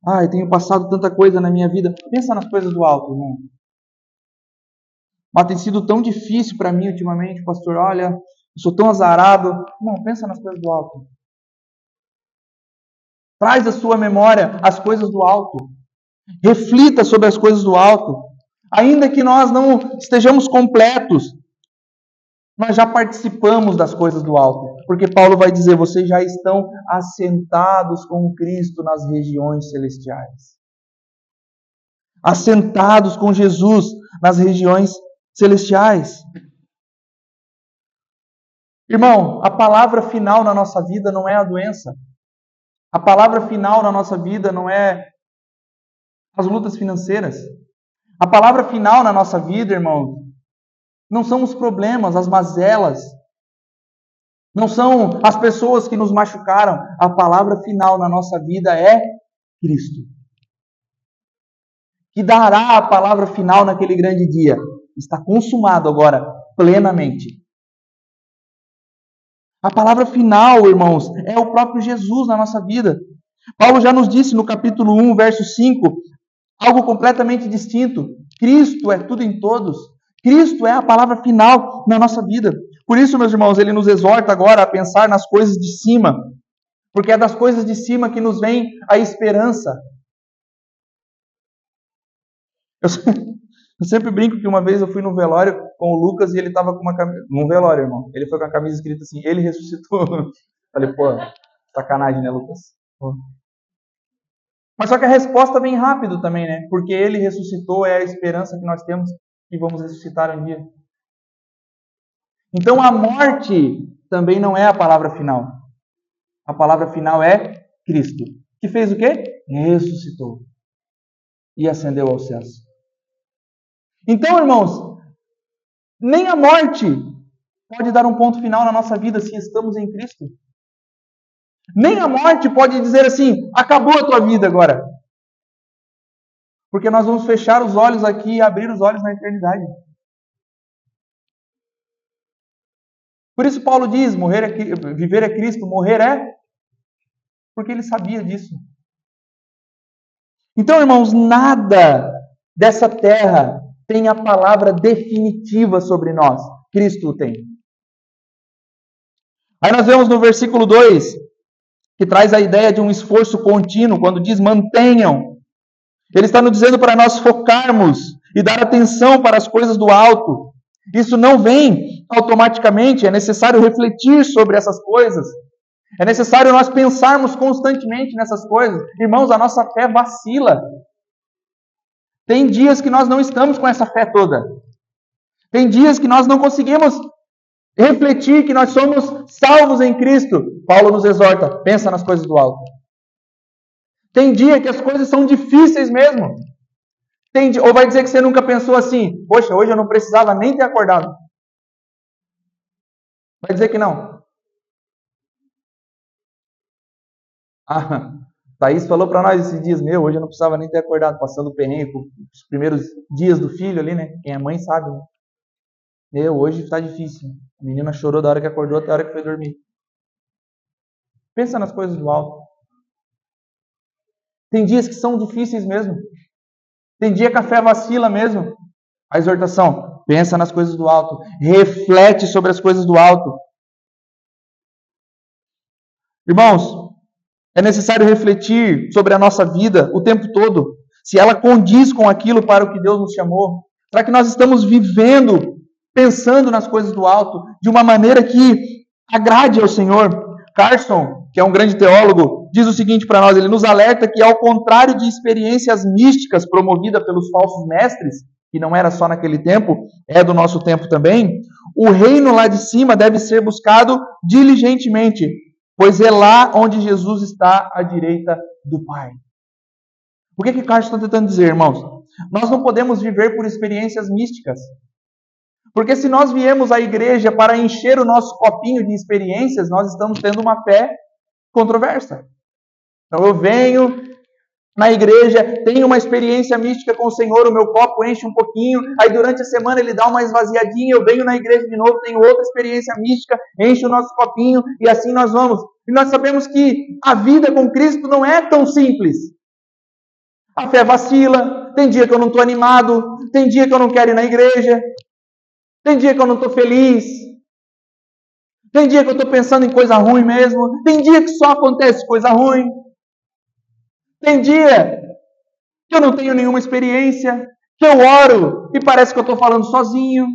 Ai, tenho passado tanta coisa na minha vida. Pensa nas coisas do alto, irmão. Mas tem sido tão difícil para mim ultimamente, pastor. Olha, eu sou tão azarado. Não, pensa nas coisas do alto. Traz à sua memória as coisas do alto. Reflita sobre as coisas do alto. Ainda que nós não estejamos completos, nós já participamos das coisas do alto. Porque Paulo vai dizer: vocês já estão assentados com Cristo nas regiões celestiais. Assentados com Jesus nas regiões celestiais. Irmão, a palavra final na nossa vida não é a doença. A palavra final na nossa vida não é as lutas financeiras. A palavra final na nossa vida, irmão, não são os problemas, as mazelas. Não são as pessoas que nos machucaram. A palavra final na nossa vida é Cristo. Que dará a palavra final naquele grande dia está consumado agora plenamente. A palavra final, irmãos, é o próprio Jesus na nossa vida. Paulo já nos disse no capítulo 1, verso 5, algo completamente distinto. Cristo é tudo em todos. Cristo é a palavra final na nossa vida. Por isso, meus irmãos, ele nos exorta agora a pensar nas coisas de cima, porque é das coisas de cima que nos vem a esperança. Eu, eu sempre brinco que uma vez eu fui no velório com o Lucas e ele estava com uma camisa. Num velório, irmão. Ele foi com a camisa escrita assim: Ele ressuscitou. Falei, pô, sacanagem, né, Lucas? Pô. Mas só que a resposta vem rápido também, né? Porque ele ressuscitou, é a esperança que nós temos que vamos ressuscitar um dia. Então a morte também não é a palavra final. A palavra final é Cristo. Que fez o quê? Ressuscitou. E ascendeu aos céus. Então, irmãos, nem a morte pode dar um ponto final na nossa vida se estamos em Cristo. Nem a morte pode dizer assim: acabou a tua vida agora. Porque nós vamos fechar os olhos aqui e abrir os olhos na eternidade. Por isso Paulo diz: morrer é, viver é Cristo, morrer é porque ele sabia disso. Então, irmãos, nada dessa terra tem a palavra definitiva sobre nós. Cristo tem. Aí nós vemos no versículo 2 que traz a ideia de um esforço contínuo, quando diz mantenham. Ele está nos dizendo para nós focarmos e dar atenção para as coisas do alto. Isso não vem automaticamente, é necessário refletir sobre essas coisas. É necessário nós pensarmos constantemente nessas coisas. Irmãos, a nossa fé vacila. Tem dias que nós não estamos com essa fé toda. Tem dias que nós não conseguimos refletir que nós somos salvos em Cristo. Paulo nos exorta: pensa nas coisas do alto. Tem dia que as coisas são difíceis mesmo. Tem ou vai dizer que você nunca pensou assim: poxa, hoje eu não precisava nem ter acordado. Vai dizer que não. Ah, Thaís falou para nós esses dias, meu, hoje eu não precisava nem ter acordado, passando o perrengue, os primeiros dias do filho ali, né? Quem é mãe sabe, né? Meu, hoje está difícil. A menina chorou da hora que acordou até a hora que foi dormir. Pensa nas coisas do alto. Tem dias que são difíceis mesmo. Tem dia que a fé vacila mesmo. A exortação, pensa nas coisas do alto. Reflete sobre as coisas do alto. Irmãos, é necessário refletir sobre a nossa vida o tempo todo. Se ela condiz com aquilo para o que Deus nos chamou. Será que nós estamos vivendo, pensando nas coisas do alto, de uma maneira que agrade ao Senhor? Carson, que é um grande teólogo, diz o seguinte para nós: ele nos alerta que, ao contrário de experiências místicas promovidas pelos falsos mestres, que não era só naquele tempo, é do nosso tempo também, o reino lá de cima deve ser buscado diligentemente, pois é lá onde Jesus está à direita do Pai. O que, que Carlos está tentando dizer, irmãos? Nós não podemos viver por experiências místicas. Porque se nós viemos à igreja para encher o nosso copinho de experiências, nós estamos tendo uma fé controversa. Então eu venho, na igreja, tem uma experiência mística com o Senhor, o meu copo enche um pouquinho, aí durante a semana ele dá uma esvaziadinha, eu venho na igreja de novo, tenho outra experiência mística, enche o nosso copinho e assim nós vamos. E nós sabemos que a vida com Cristo não é tão simples. A fé vacila, tem dia que eu não estou animado, tem dia que eu não quero ir na igreja, tem dia que eu não estou feliz, tem dia que eu estou pensando em coisa ruim mesmo, tem dia que só acontece coisa ruim. Tem dia que eu não tenho nenhuma experiência, que eu oro e parece que eu estou falando sozinho.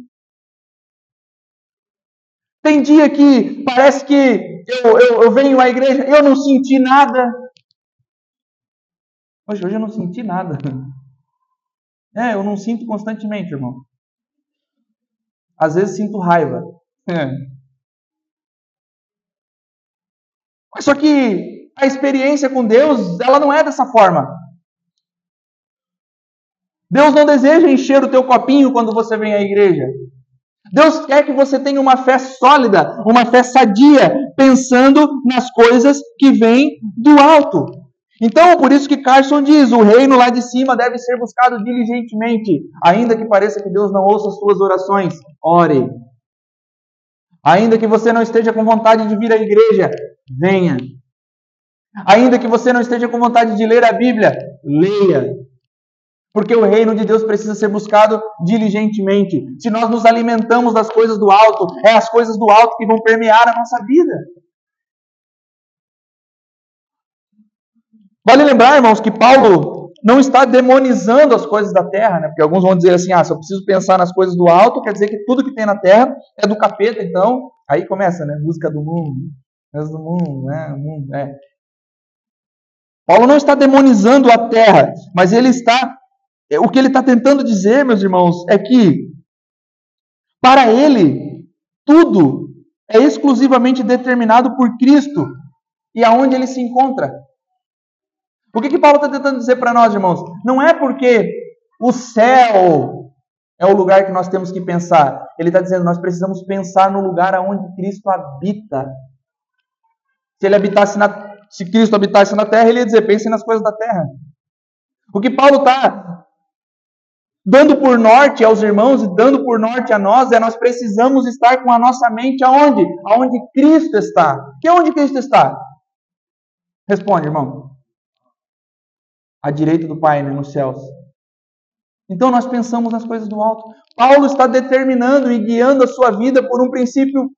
Tem dia que parece que eu, eu, eu venho à igreja eu não senti nada. Hoje, hoje eu não senti nada. É, eu não sinto constantemente, irmão. Às vezes sinto raiva. É. Mas só que a experiência com Deus, ela não é dessa forma. Deus não deseja encher o teu copinho quando você vem à igreja. Deus quer que você tenha uma fé sólida, uma fé sadia, pensando nas coisas que vêm do alto. Então, por isso que Carson diz: o reino lá de cima deve ser buscado diligentemente, ainda que pareça que Deus não ouça as suas orações. Ore. Ainda que você não esteja com vontade de vir à igreja, venha. Ainda que você não esteja com vontade de ler a Bíblia, leia. Porque o reino de Deus precisa ser buscado diligentemente. Se nós nos alimentamos das coisas do alto, é as coisas do alto que vão permear a nossa vida. Vale lembrar, irmãos, que Paulo não está demonizando as coisas da terra, né? Porque alguns vão dizer assim: ah, se eu preciso pensar nas coisas do alto, quer dizer que tudo que tem na terra é do capeta, então. Aí começa, né? Música do mundo, coisas do mundo, né? Mundo, é. Paulo não está demonizando a terra, mas ele está. É, o que ele está tentando dizer, meus irmãos, é que para ele tudo é exclusivamente determinado por Cristo e aonde ele se encontra. O que, que Paulo está tentando dizer para nós, irmãos? Não é porque o céu é o lugar que nós temos que pensar. Ele está dizendo nós precisamos pensar no lugar aonde Cristo habita. Se ele habitasse na, se Cristo habitasse na terra, ele ia dizer: pensem nas coisas da terra. O que Paulo está dando por norte aos irmãos e dando por norte a nós é nós precisamos estar com a nossa mente aonde? Aonde Cristo está. Que é onde Cristo está? Responde, irmão. À direita do Pai, né, nos céus. Então nós pensamos nas coisas do alto. Paulo está determinando e guiando a sua vida por um princípio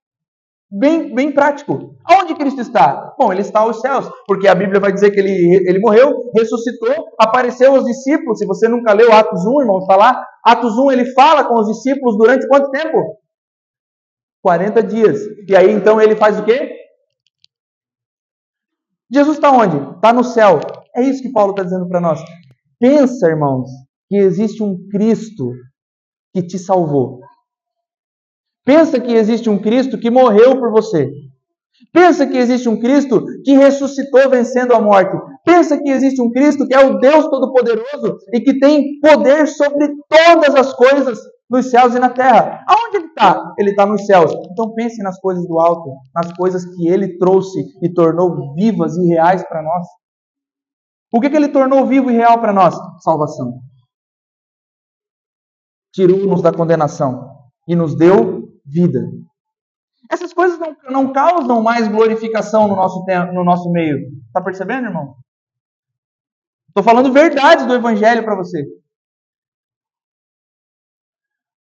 bem, bem prático. Aonde Cristo está? Bom, ele está aos céus, porque a Bíblia vai dizer que ele, ele morreu, ressuscitou, apareceu aos discípulos. Se você nunca leu Atos 1, irmão, está lá. Atos 1, ele fala com os discípulos durante quanto tempo? 40 dias. E aí então ele faz o quê? Jesus está onde? Está no céu. É isso que Paulo está dizendo para nós. Pensa, irmãos, que existe um Cristo que te salvou. Pensa que existe um Cristo que morreu por você. Pensa que existe um Cristo que ressuscitou vencendo a morte. Pensa que existe um Cristo que é o Deus Todo-Poderoso e que tem poder sobre todas as coisas nos céus e na terra. Aonde ele está? Ele está nos céus. Então pense nas coisas do alto, nas coisas que ele trouxe e tornou vivas e reais para nós. O que, que ele tornou vivo e real para nós? Salvação. Tirou-nos da condenação e nos deu vida. Essas coisas não, não causam mais glorificação no nosso, no nosso meio. Está percebendo, irmão? Estou falando verdades do Evangelho para você.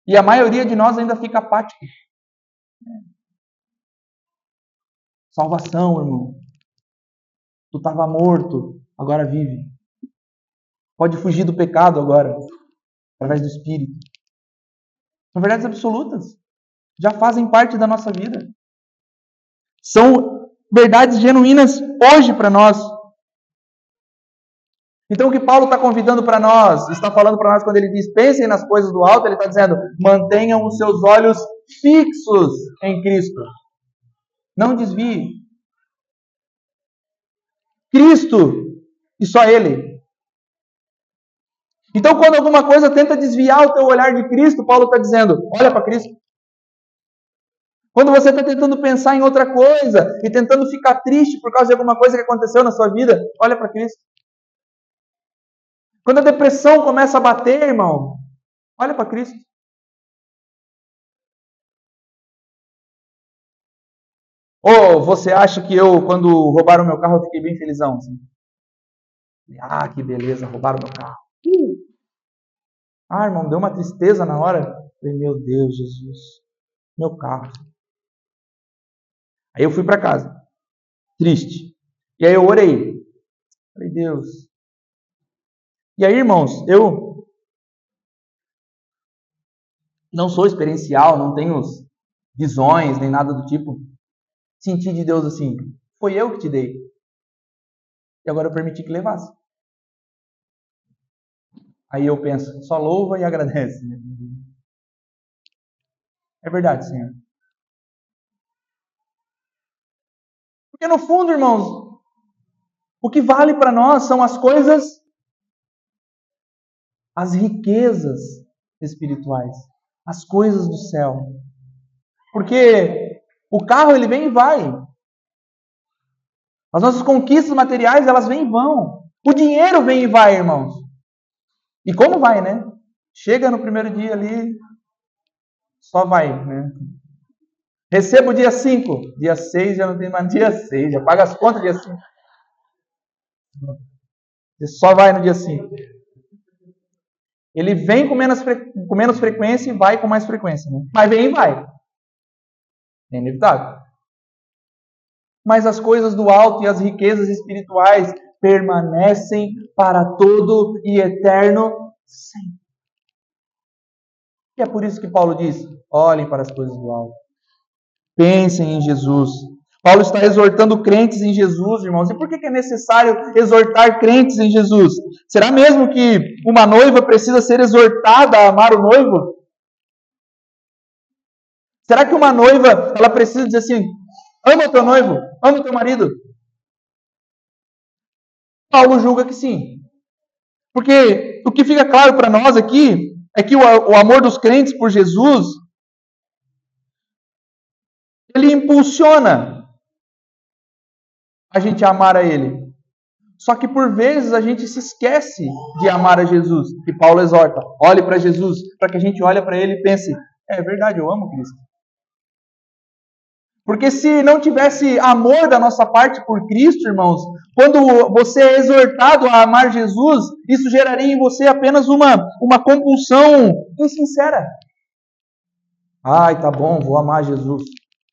E a maioria de nós ainda fica apático. Salvação, irmão. Tu estava morto, agora vive. Pode fugir do pecado agora, através do Espírito. São verdades absolutas já fazem parte da nossa vida. São verdades genuínas hoje para nós. Então, o que Paulo está convidando para nós, está falando para nós quando ele diz pensem nas coisas do alto, ele está dizendo mantenham os seus olhos fixos em Cristo. Não desvie. Cristo e só Ele. Então, quando alguma coisa tenta desviar o teu olhar de Cristo, Paulo está dizendo: olha para Cristo. Quando você está tentando pensar em outra coisa e tentando ficar triste por causa de alguma coisa que aconteceu na sua vida, olha para Cristo. Quando a depressão começa a bater, irmão, olha para Cristo. Ou você acha que eu, quando roubaram meu carro, eu fiquei bem felizão? Assim? Ah, que beleza, roubaram meu carro. Uh! Ah, irmão, deu uma tristeza na hora. Falei, meu Deus, Jesus, meu carro. Aí eu fui para casa, triste. E aí eu orei. Falei, Deus. E aí, irmãos, eu não sou experiencial, não tenho visões nem nada do tipo. Senti de Deus assim, foi eu que te dei. E agora eu permiti que levasse. Aí eu penso, só louva e agradece. É verdade, Senhor. Porque no fundo, irmãos, o que vale para nós são as coisas, as riquezas espirituais, as coisas do céu. Porque o carro ele vem e vai. As nossas conquistas materiais, elas vêm e vão. O dinheiro vem e vai, irmãos. E como vai, né? Chega no primeiro dia ali, só vai, né? Recebo dia 5. Dia 6 já não tem mais dia 6. Já paga as contas dia 5. Você só vai no dia 5. Ele vem com menos, com menos frequência e vai com mais frequência. Né? Mas vem e vai. É inevitável. Mas as coisas do alto e as riquezas espirituais permanecem para todo e eterno sempre. E é por isso que Paulo diz: olhem para as coisas do alto. Pensem em Jesus. Paulo está exortando crentes em Jesus, irmãos. E por que é necessário exortar crentes em Jesus? Será mesmo que uma noiva precisa ser exortada a amar o noivo? Será que uma noiva ela precisa dizer assim: ama o teu noivo, ama o teu marido? Paulo julga que sim. Porque o que fica claro para nós aqui é que o, o amor dos crentes por Jesus ele impulsiona a gente amar a Ele. Só que por vezes a gente se esquece de amar a Jesus. E Paulo exorta: olhe para Jesus, para que a gente olhe para Ele e pense: é verdade, eu amo Cristo. Porque se não tivesse amor da nossa parte por Cristo, irmãos, quando você é exortado a amar Jesus, isso geraria em você apenas uma, uma compulsão insincera. Ai, tá bom, vou amar Jesus.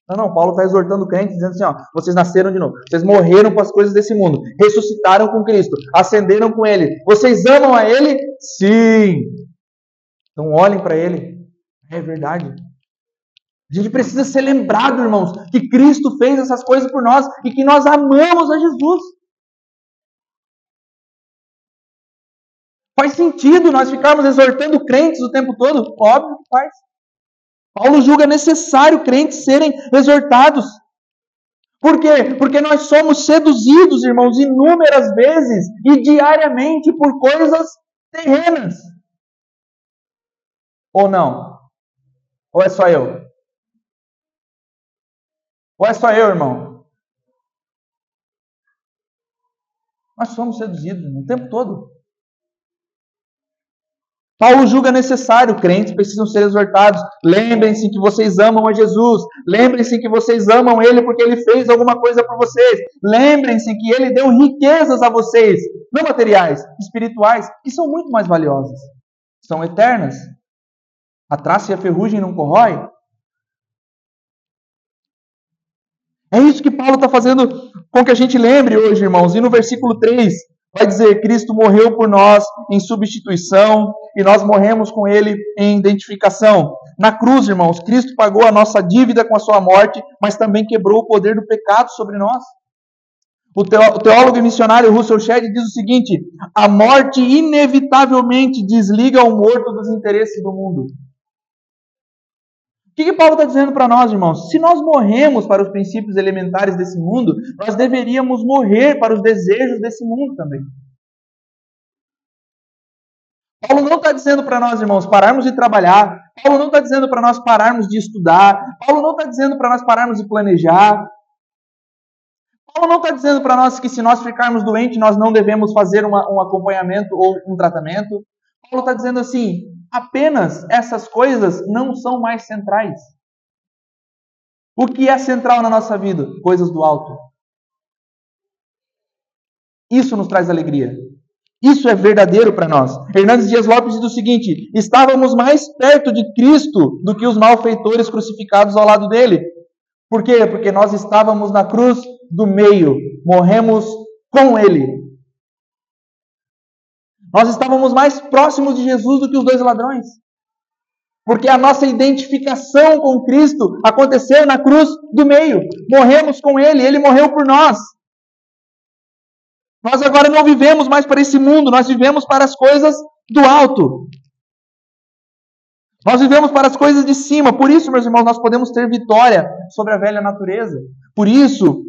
Não, não, Paulo está exortando o crente, dizendo assim: ó, vocês nasceram de novo, vocês morreram com as coisas desse mundo, ressuscitaram com Cristo, ascenderam com Ele. Vocês amam a Ele? Sim. Então olhem para Ele. É verdade. A gente precisa ser lembrado, irmãos, que Cristo fez essas coisas por nós e que nós amamos a Jesus. Faz sentido nós ficarmos exortando crentes o tempo todo? Óbvio que faz. Paulo julga necessário crentes serem exortados. Por quê? Porque nós somos seduzidos, irmãos, inúmeras vezes e diariamente por coisas terrenas. Ou não? Ou é só eu? Ou é só eu, irmão? Nós somos seduzidos o tempo todo. Paulo julga necessário, crentes precisam ser exortados. Lembrem-se que vocês amam a Jesus. Lembrem-se que vocês amam Ele porque Ele fez alguma coisa por vocês. Lembrem-se que Ele deu riquezas a vocês, não materiais, espirituais, que são muito mais valiosas. São eternas. A traça e a ferrugem não corrói. É isso que Paulo está fazendo com que a gente lembre hoje, irmãos. E no versículo 3, vai dizer: Cristo morreu por nós em substituição e nós morremos com ele em identificação. Na cruz, irmãos, Cristo pagou a nossa dívida com a sua morte, mas também quebrou o poder do pecado sobre nós. O teólogo e missionário Russell Shedd diz o seguinte: a morte inevitavelmente desliga o morto dos interesses do mundo. O que, que Paulo está dizendo para nós, irmãos? Se nós morremos para os princípios elementares desse mundo, nós deveríamos morrer para os desejos desse mundo também. Paulo não está dizendo para nós, irmãos, pararmos de trabalhar. Paulo não está dizendo para nós pararmos de estudar. Paulo não está dizendo para nós pararmos de planejar. Paulo não está dizendo para nós que se nós ficarmos doentes, nós não devemos fazer uma, um acompanhamento ou um tratamento. Paulo está dizendo assim: apenas essas coisas não são mais centrais. O que é central na nossa vida? Coisas do alto. Isso nos traz alegria. Isso é verdadeiro para nós. Hernandes Dias Lopes diz o seguinte: estávamos mais perto de Cristo do que os malfeitores crucificados ao lado dele. Por quê? Porque nós estávamos na cruz do meio, morremos com ele. Nós estávamos mais próximos de Jesus do que os dois ladrões. Porque a nossa identificação com Cristo aconteceu na cruz do meio. Morremos com Ele, Ele morreu por nós. Nós agora não vivemos mais para esse mundo, nós vivemos para as coisas do alto. Nós vivemos para as coisas de cima. Por isso, meus irmãos, nós podemos ter vitória sobre a velha natureza. Por isso,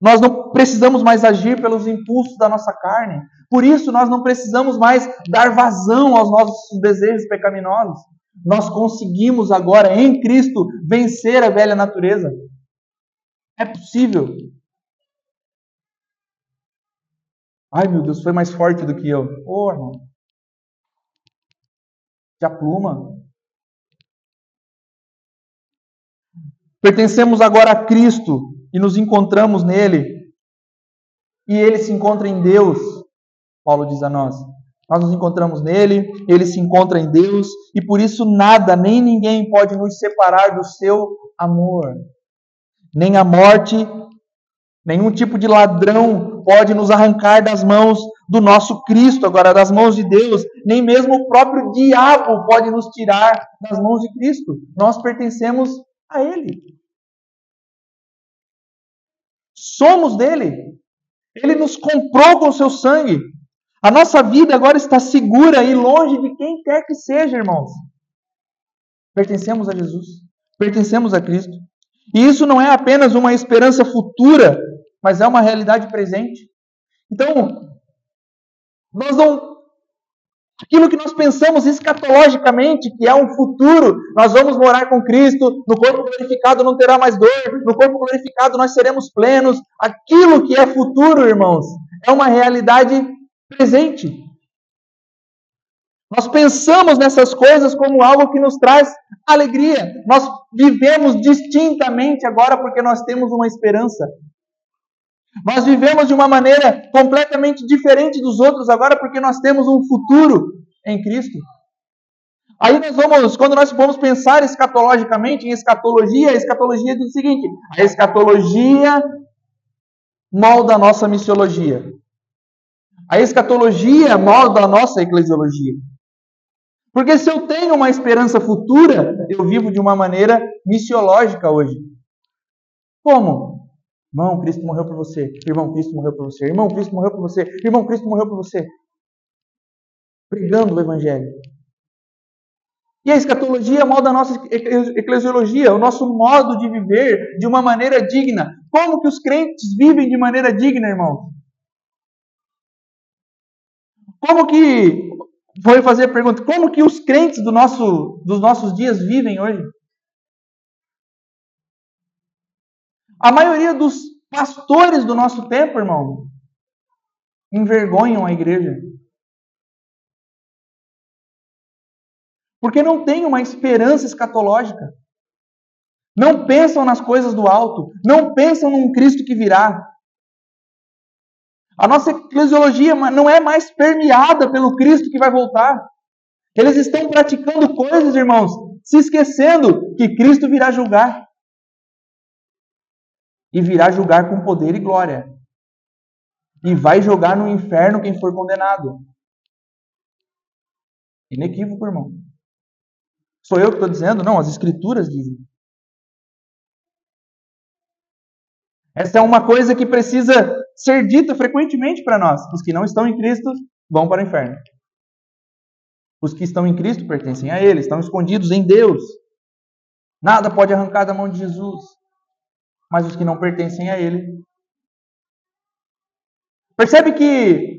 nós não precisamos mais agir pelos impulsos da nossa carne. Por isso, nós não precisamos mais dar vazão aos nossos desejos pecaminosos. Nós conseguimos agora, em Cristo, vencer a velha natureza. É possível. Ai, meu Deus, foi mais forte do que eu. Ô, oh, irmão. De pluma. Pertencemos agora a Cristo e nos encontramos nele. E ele se encontra em Deus. Paulo diz a nós. Nós nos encontramos nele, ele se encontra em Deus, e por isso nada, nem ninguém pode nos separar do seu amor. Nem a morte, nenhum tipo de ladrão pode nos arrancar das mãos do nosso Cristo, agora das mãos de Deus, nem mesmo o próprio diabo pode nos tirar das mãos de Cristo. Nós pertencemos a Ele. Somos dele. Ele nos comprou com seu sangue. A nossa vida agora está segura e longe de quem quer que seja, irmãos. Pertencemos a Jesus, pertencemos a Cristo. E isso não é apenas uma esperança futura, mas é uma realidade presente. Então, nós não Aquilo que nós pensamos escatologicamente, que é um futuro, nós vamos morar com Cristo, no corpo glorificado não terá mais dor, no corpo glorificado nós seremos plenos. Aquilo que é futuro, irmãos, é uma realidade presente. Nós pensamos nessas coisas como algo que nos traz alegria. Nós vivemos distintamente agora porque nós temos uma esperança. Nós vivemos de uma maneira completamente diferente dos outros agora porque nós temos um futuro em Cristo. Aí nós vamos, quando nós vamos pensar escatologicamente em escatologia, a escatologia diz o seguinte: a escatologia molda a nossa missiologia. A escatologia molda a nossa eclesiologia. Porque se eu tenho uma esperança futura, eu vivo de uma maneira missiológica hoje. Como? Irmão, Cristo morreu por você. Irmão, Cristo morreu por você. Irmão, Cristo morreu por você. Irmão, Cristo morreu por você. Pregando o Evangelho. E a escatologia molda a nossa eclesiologia, o nosso modo de viver de uma maneira digna. Como que os crentes vivem de maneira digna, irmão? Como que foi fazer a pergunta: como que os crentes do nosso, dos nossos dias vivem hoje? A maioria dos pastores do nosso tempo, irmão, envergonham a igreja. Porque não tem uma esperança escatológica. Não pensam nas coisas do alto. Não pensam num Cristo que virá. A nossa eclesiologia não é mais permeada pelo Cristo que vai voltar. Eles estão praticando coisas, irmãos, se esquecendo que Cristo virá julgar. E virá julgar com poder e glória. E vai jogar no inferno quem for condenado. Inequívoco, irmão. Sou eu que estou dizendo? Não, as Escrituras dizem. Essa é uma coisa que precisa ser dita frequentemente para nós. Os que não estão em Cristo vão para o inferno. Os que estão em Cristo pertencem a Ele, estão escondidos em Deus. Nada pode arrancar da mão de Jesus. Mas os que não pertencem a Ele. Percebe que,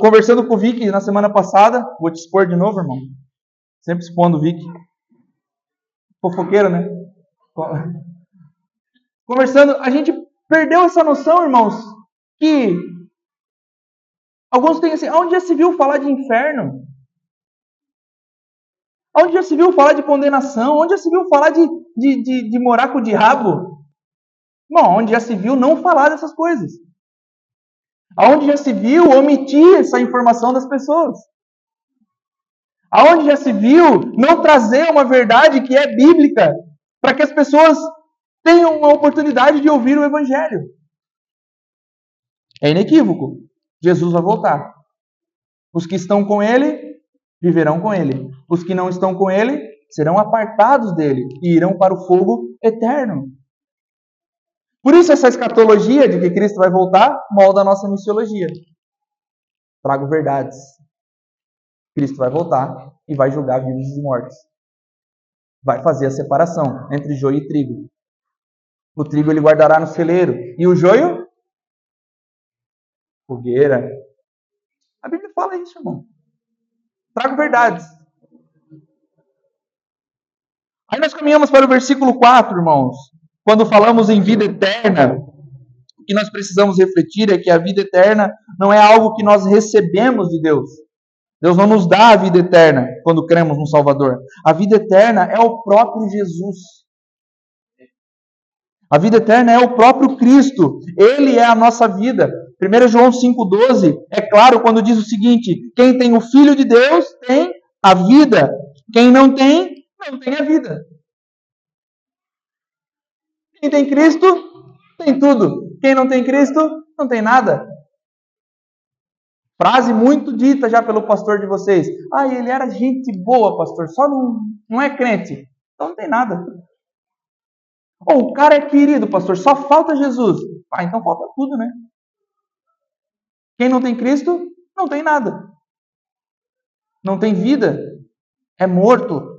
conversando com o Vic na semana passada, vou te expor de novo, irmão. Sempre expondo o Vic. Fofoqueiro, né? Conversando, a gente perdeu essa noção, irmãos, que alguns têm assim, onde já se viu falar de inferno? Onde já se viu falar de condenação? Onde já se viu falar de, de, de, de morar com o diabo? Não, onde já se viu não falar dessas coisas. Aonde já se viu omitir essa informação das pessoas. Aonde já se viu não trazer uma verdade que é bíblica para que as pessoas tenham uma oportunidade de ouvir o Evangelho. É inequívoco. Jesus vai voltar. Os que estão com ele viverão com ele. Os que não estão com ele serão apartados dele e irão para o fogo eterno. Por isso, essa escatologia de que Cristo vai voltar molda a nossa missiologia. Trago verdades. Cristo vai voltar e vai julgar vivos e mortos. Vai fazer a separação entre joio e trigo. O trigo ele guardará no celeiro. E o joio? Fogueira. A Bíblia fala isso, irmão. Trago verdades. Aí nós caminhamos para o versículo 4, irmãos. Quando falamos em vida eterna, o que nós precisamos refletir é que a vida eterna não é algo que nós recebemos de Deus. Deus não nos dá a vida eterna quando cremos no Salvador. A vida eterna é o próprio Jesus. A vida eterna é o próprio Cristo. Ele é a nossa vida. 1 João 5,12 é claro quando diz o seguinte: quem tem o Filho de Deus tem a vida. Quem não tem, não tem a vida. Quem tem Cristo, tem tudo. Quem não tem Cristo, não tem nada. Frase muito dita já pelo pastor de vocês. Ah, ele era gente boa, pastor, só não, não é crente. Então não tem nada. Ou oh, o cara é querido, pastor, só falta Jesus. Ah, então falta tudo, né? Quem não tem Cristo, não tem nada. Não tem vida, é morto.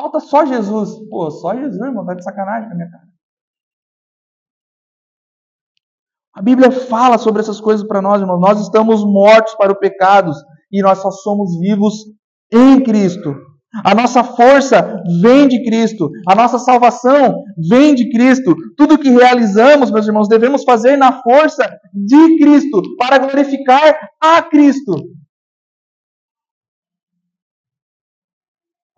Falta só Jesus. Pô, só Jesus, irmão, tá de sacanagem com a minha cara. A Bíblia fala sobre essas coisas para nós, irmãos. Nós estamos mortos para os pecados e nós só somos vivos em Cristo. A nossa força vem de Cristo, a nossa salvação vem de Cristo. Tudo que realizamos, meus irmãos, devemos fazer na força de Cristo, para glorificar a Cristo.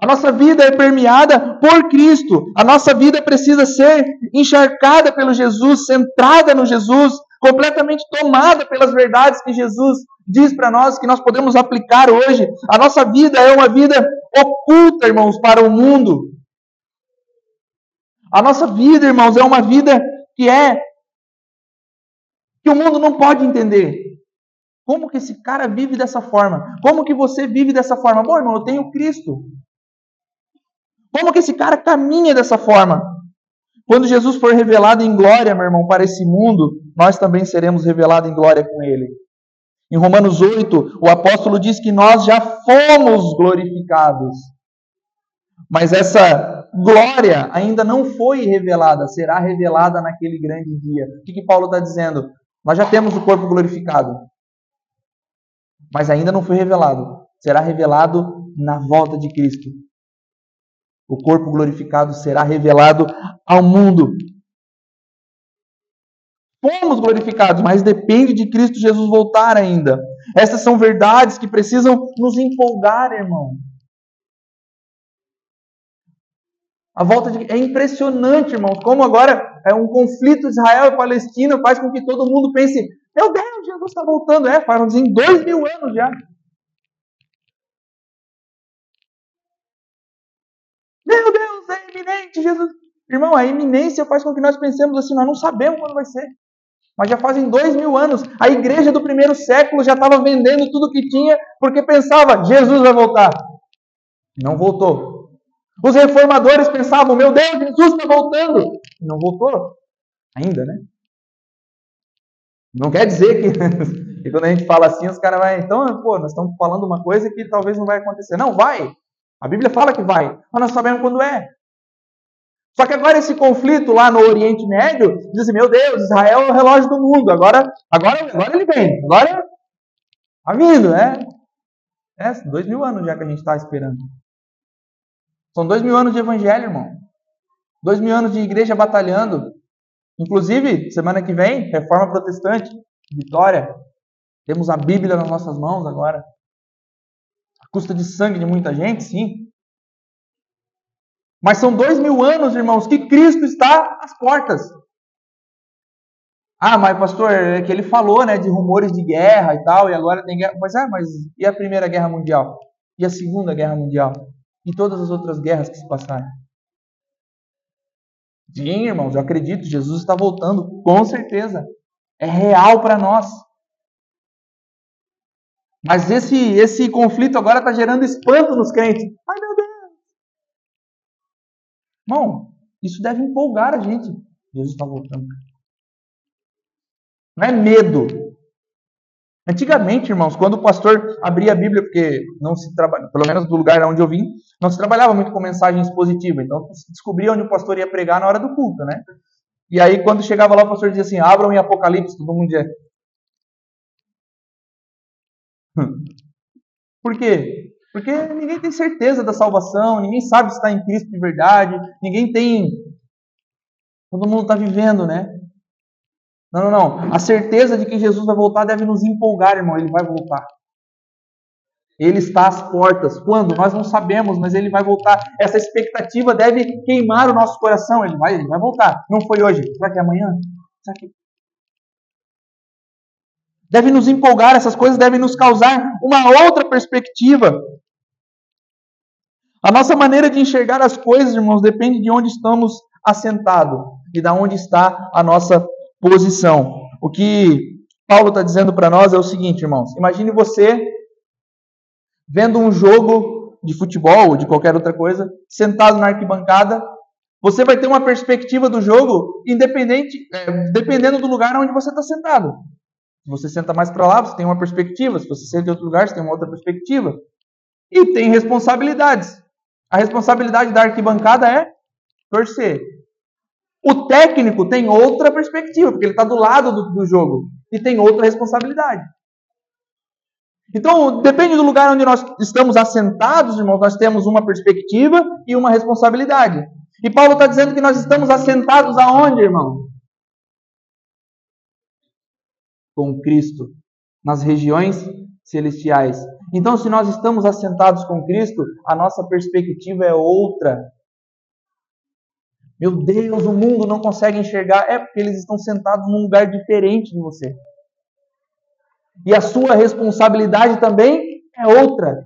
A nossa vida é permeada por Cristo. A nossa vida precisa ser encharcada pelo Jesus, centrada no Jesus, completamente tomada pelas verdades que Jesus diz para nós que nós podemos aplicar hoje. A nossa vida é uma vida oculta, irmãos, para o mundo. A nossa vida, irmãos, é uma vida que é que o mundo não pode entender. Como que esse cara vive dessa forma? Como que você vive dessa forma? Bom, irmão, eu tenho Cristo. Como que esse cara caminha dessa forma? Quando Jesus for revelado em glória, meu irmão, para esse mundo, nós também seremos revelados em glória com ele. Em Romanos 8, o apóstolo diz que nós já fomos glorificados. Mas essa glória ainda não foi revelada, será revelada naquele grande dia. O que, que Paulo está dizendo? Nós já temos o corpo glorificado, mas ainda não foi revelado. Será revelado na volta de Cristo. O corpo glorificado será revelado ao mundo. Fomos glorificados, mas depende de Cristo Jesus voltar ainda. Essas são verdades que precisam nos empolgar, irmão. A volta de... É impressionante, irmão, como agora é um conflito Israel e Palestina faz com que todo mundo pense: meu Deus, Jesus está voltando. É, fazem dois mil anos já. Meu Deus, é iminente, Jesus. Irmão, a iminência faz com que nós pensemos assim, nós não sabemos quando vai ser. Mas já fazem dois mil anos. A igreja do primeiro século já estava vendendo tudo que tinha porque pensava, Jesus vai voltar. Não voltou. Os reformadores pensavam, meu Deus, Jesus está voltando. Não voltou. Ainda, né? Não quer dizer que, quando a gente fala assim, os caras vão, então, pô, nós estamos falando uma coisa que talvez não vai acontecer. Não, vai. A Bíblia fala que vai, mas nós sabemos quando é. Só que agora esse conflito lá no Oriente Médio, diz assim, meu Deus, Israel é o relógio do mundo, agora, agora, agora ele vem, agora está vindo, né? É, dois mil anos já que a gente está esperando. São dois mil anos de evangelho, irmão. Dois mil anos de igreja batalhando. Inclusive, semana que vem, reforma protestante, vitória. Temos a Bíblia nas nossas mãos agora custa de sangue de muita gente, sim. Mas são dois mil anos, irmãos, que Cristo está às portas. Ah, mas pastor, é que ele falou, né, de rumores de guerra e tal, e agora tem guerra. Mas é, mas e a Primeira Guerra Mundial? E a Segunda Guerra Mundial? E todas as outras guerras que se passaram? Sim, irmãos, eu acredito, Jesus está voltando, com certeza. É real para nós. Mas esse, esse conflito agora está gerando espanto nos crentes. Ai meu Deus! Irmão, isso deve empolgar a gente. Jesus está voltando. Não é medo. Antigamente, irmãos, quando o pastor abria a Bíblia, porque não se trabalha, pelo menos do lugar onde eu vim, não se trabalhava muito com mensagem expositiva. Então, se descobria onde o pastor ia pregar na hora do culto, né? E aí, quando chegava lá, o pastor dizia assim: abram em Apocalipse, todo mundo dizia, Por quê? Porque ninguém tem certeza da salvação, ninguém sabe se está em Cristo de verdade, ninguém tem. Todo mundo está vivendo, né? Não, não, não. A certeza de que Jesus vai voltar deve nos empolgar, irmão. Ele vai voltar. Ele está às portas. Quando? Nós não sabemos, mas ele vai voltar. Essa expectativa deve queimar o nosso coração. Ele vai, ele vai voltar. Não foi hoje. Será que é amanhã? Será que deve nos empolgar, essas coisas devem nos causar uma outra perspectiva. A nossa maneira de enxergar as coisas, irmãos, depende de onde estamos assentados e de onde está a nossa posição. O que Paulo está dizendo para nós é o seguinte, irmãos: imagine você vendo um jogo de futebol ou de qualquer outra coisa, sentado na arquibancada, você vai ter uma perspectiva do jogo independente, é, dependendo do lugar onde você está sentado. Se você senta mais para lá, você tem uma perspectiva. Se você senta em outro lugar, você tem uma outra perspectiva. E tem responsabilidades. A responsabilidade da arquibancada é torcer. O técnico tem outra perspectiva, porque ele está do lado do, do jogo. E tem outra responsabilidade. Então, depende do lugar onde nós estamos assentados, irmãos, nós temos uma perspectiva e uma responsabilidade. E Paulo está dizendo que nós estamos assentados aonde, irmão? Com Cristo, nas regiões celestiais. Então, se nós estamos assentados com Cristo, a nossa perspectiva é outra. Meu Deus, o mundo não consegue enxergar. É porque eles estão sentados num lugar diferente de você. E a sua responsabilidade também é outra.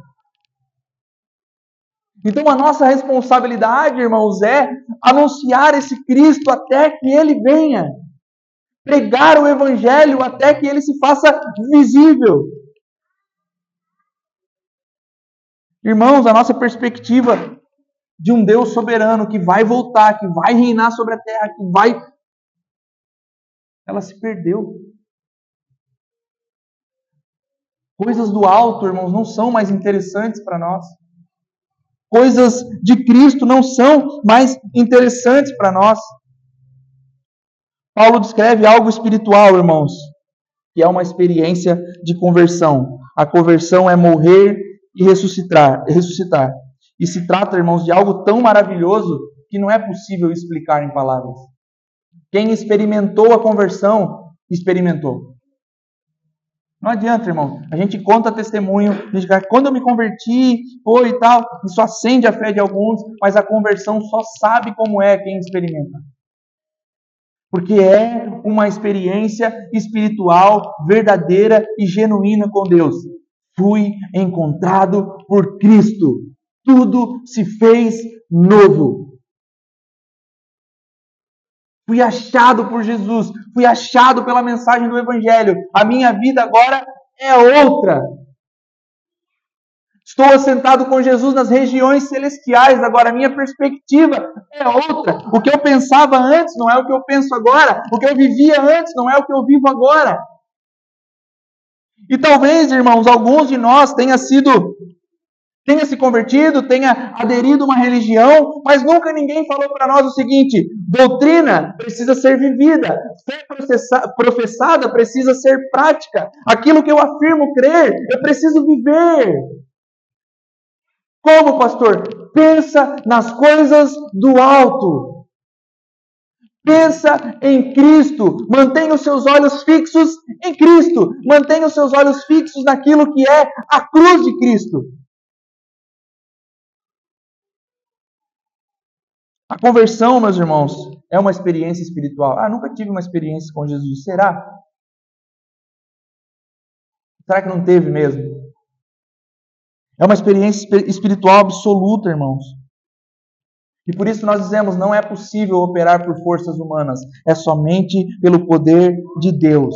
Então a nossa responsabilidade, irmãos, é anunciar esse Cristo até que ele venha. Pregar o evangelho até que ele se faça visível. Irmãos, a nossa perspectiva de um Deus soberano que vai voltar, que vai reinar sobre a terra, que vai. Ela se perdeu. Coisas do alto, irmãos, não são mais interessantes para nós. Coisas de Cristo não são mais interessantes para nós. Paulo descreve algo espiritual, irmãos, que é uma experiência de conversão. A conversão é morrer e ressuscitar, ressuscitar. E se trata, irmãos, de algo tão maravilhoso que não é possível explicar em palavras. Quem experimentou a conversão, experimentou. Não adianta, irmão. A gente conta testemunho, a gente, quando eu me converti, foi e tal, isso acende a fé de alguns, mas a conversão só sabe como é quem experimenta. Porque é uma experiência espiritual verdadeira e genuína com Deus. Fui encontrado por Cristo. Tudo se fez novo. Fui achado por Jesus, fui achado pela mensagem do Evangelho. A minha vida agora é outra. Estou assentado com Jesus nas regiões celestiais, agora a minha perspectiva é outra. O que eu pensava antes não é o que eu penso agora. O que eu vivia antes não é o que eu vivo agora. E talvez, irmãos, alguns de nós tenha sido tenha se convertido, tenha aderido a uma religião, mas nunca ninguém falou para nós o seguinte: doutrina precisa ser vivida, fé professada precisa ser prática. Aquilo que eu afirmo crer, eu preciso viver. Como, pastor? Pensa nas coisas do alto. Pensa em Cristo. Mantenha os seus olhos fixos em Cristo. Mantenha os seus olhos fixos naquilo que é a cruz de Cristo. A conversão, meus irmãos, é uma experiência espiritual. Ah, nunca tive uma experiência com Jesus. Será? Será que não teve mesmo? É uma experiência espiritual absoluta, irmãos. E por isso nós dizemos: não é possível operar por forças humanas, é somente pelo poder de Deus.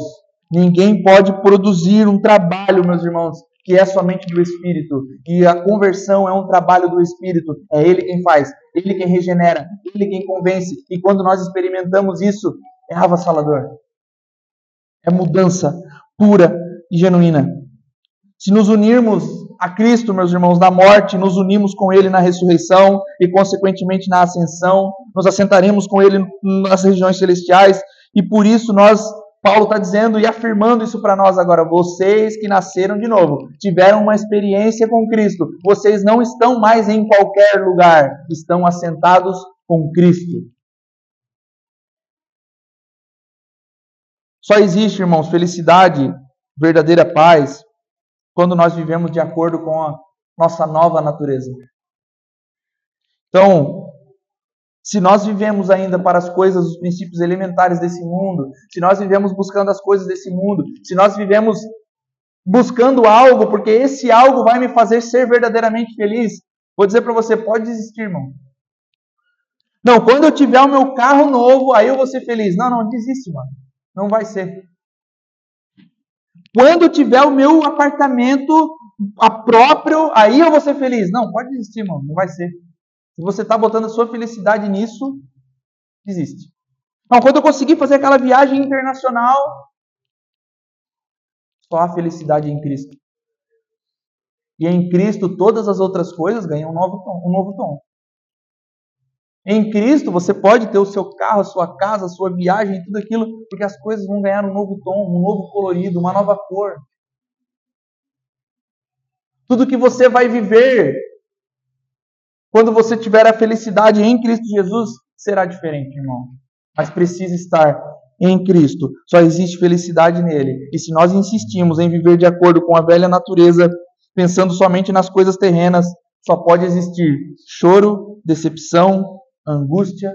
Ninguém pode produzir um trabalho, meus irmãos, que é somente do Espírito. E a conversão é um trabalho do Espírito. É Ele quem faz, Ele quem regenera, Ele quem convence. E quando nós experimentamos isso, é avassalador. É mudança pura e genuína. Se nos unirmos a Cristo, meus irmãos, na morte, nos unimos com Ele na ressurreição e, consequentemente, na ascensão, nos assentaremos com Ele nas regiões celestiais e por isso nós Paulo está dizendo e afirmando isso para nós agora. Vocês que nasceram de novo, tiveram uma experiência com Cristo. Vocês não estão mais em qualquer lugar, estão assentados com Cristo. Só existe, irmãos, felicidade, verdadeira paz, quando nós vivemos de acordo com a nossa nova natureza. Então, se nós vivemos ainda para as coisas, os princípios elementares desse mundo, se nós vivemos buscando as coisas desse mundo, se nós vivemos buscando algo, porque esse algo vai me fazer ser verdadeiramente feliz, vou dizer para você, pode desistir, irmão. Não, quando eu tiver o meu carro novo, aí eu vou ser feliz. Não, não, desiste, mano. Não vai ser. Quando tiver o meu apartamento a próprio, aí eu vou ser feliz. Não, pode desistir, mano. Não vai ser. Se você está botando a sua felicidade nisso, desiste. Não, quando eu conseguir fazer aquela viagem internacional, só há felicidade em Cristo. E em Cristo todas as outras coisas ganham um novo tom. Um novo tom. Em Cristo você pode ter o seu carro, a sua casa, a sua viagem, tudo aquilo, porque as coisas vão ganhar um novo tom, um novo colorido, uma nova cor. Tudo que você vai viver quando você tiver a felicidade em Cristo Jesus será diferente, irmão. Mas precisa estar em Cristo. Só existe felicidade nele. E se nós insistimos em viver de acordo com a velha natureza, pensando somente nas coisas terrenas, só pode existir choro, decepção, angústia,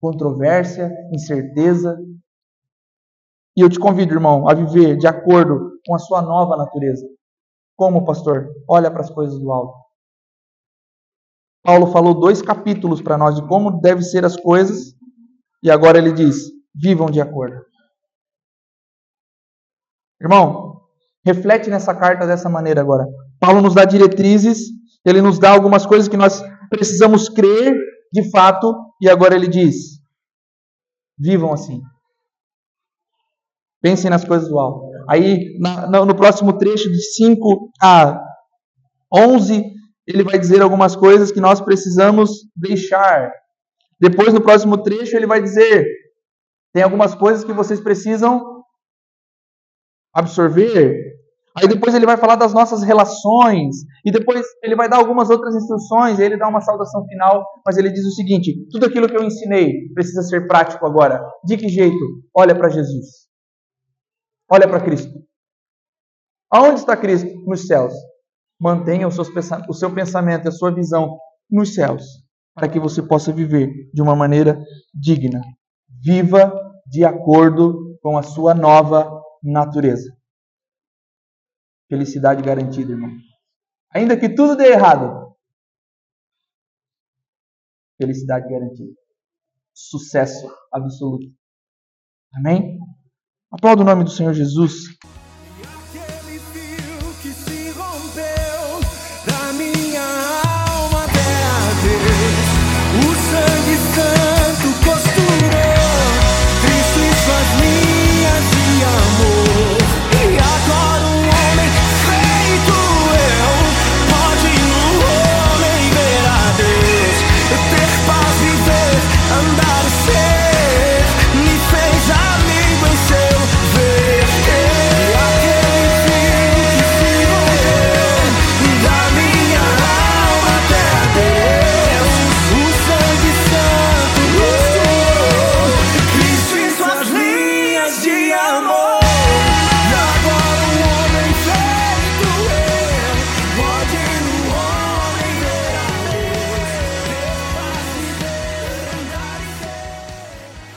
controvérsia, incerteza. E eu te convido, irmão, a viver de acordo com a sua nova natureza. Como, pastor? Olha para as coisas do alto. Paulo falou dois capítulos para nós de como devem ser as coisas, e agora ele diz: vivam de acordo. Irmão, reflete nessa carta dessa maneira agora. Paulo nos dá diretrizes, ele nos dá algumas coisas que nós precisamos crer de fato, e agora ele diz: vivam assim. Pensem nas coisas do alto. Aí, no próximo trecho, de 5 a 11, ele vai dizer algumas coisas que nós precisamos deixar. Depois, no próximo trecho, ele vai dizer: tem algumas coisas que vocês precisam absorver. Aí depois ele vai falar das nossas relações. E depois ele vai dar algumas outras instruções. ele dá uma saudação final. Mas ele diz o seguinte: tudo aquilo que eu ensinei precisa ser prático agora. De que jeito? Olha para Jesus. Olha para Cristo. Aonde está Cristo? Nos céus. Mantenha o seu pensamento, a sua visão nos céus, para que você possa viver de uma maneira digna. Viva de acordo com a sua nova natureza. Felicidade garantida, irmão. Ainda que tudo dê errado, felicidade garantida. Sucesso absoluto. Amém? Aplauda o nome do Senhor Jesus.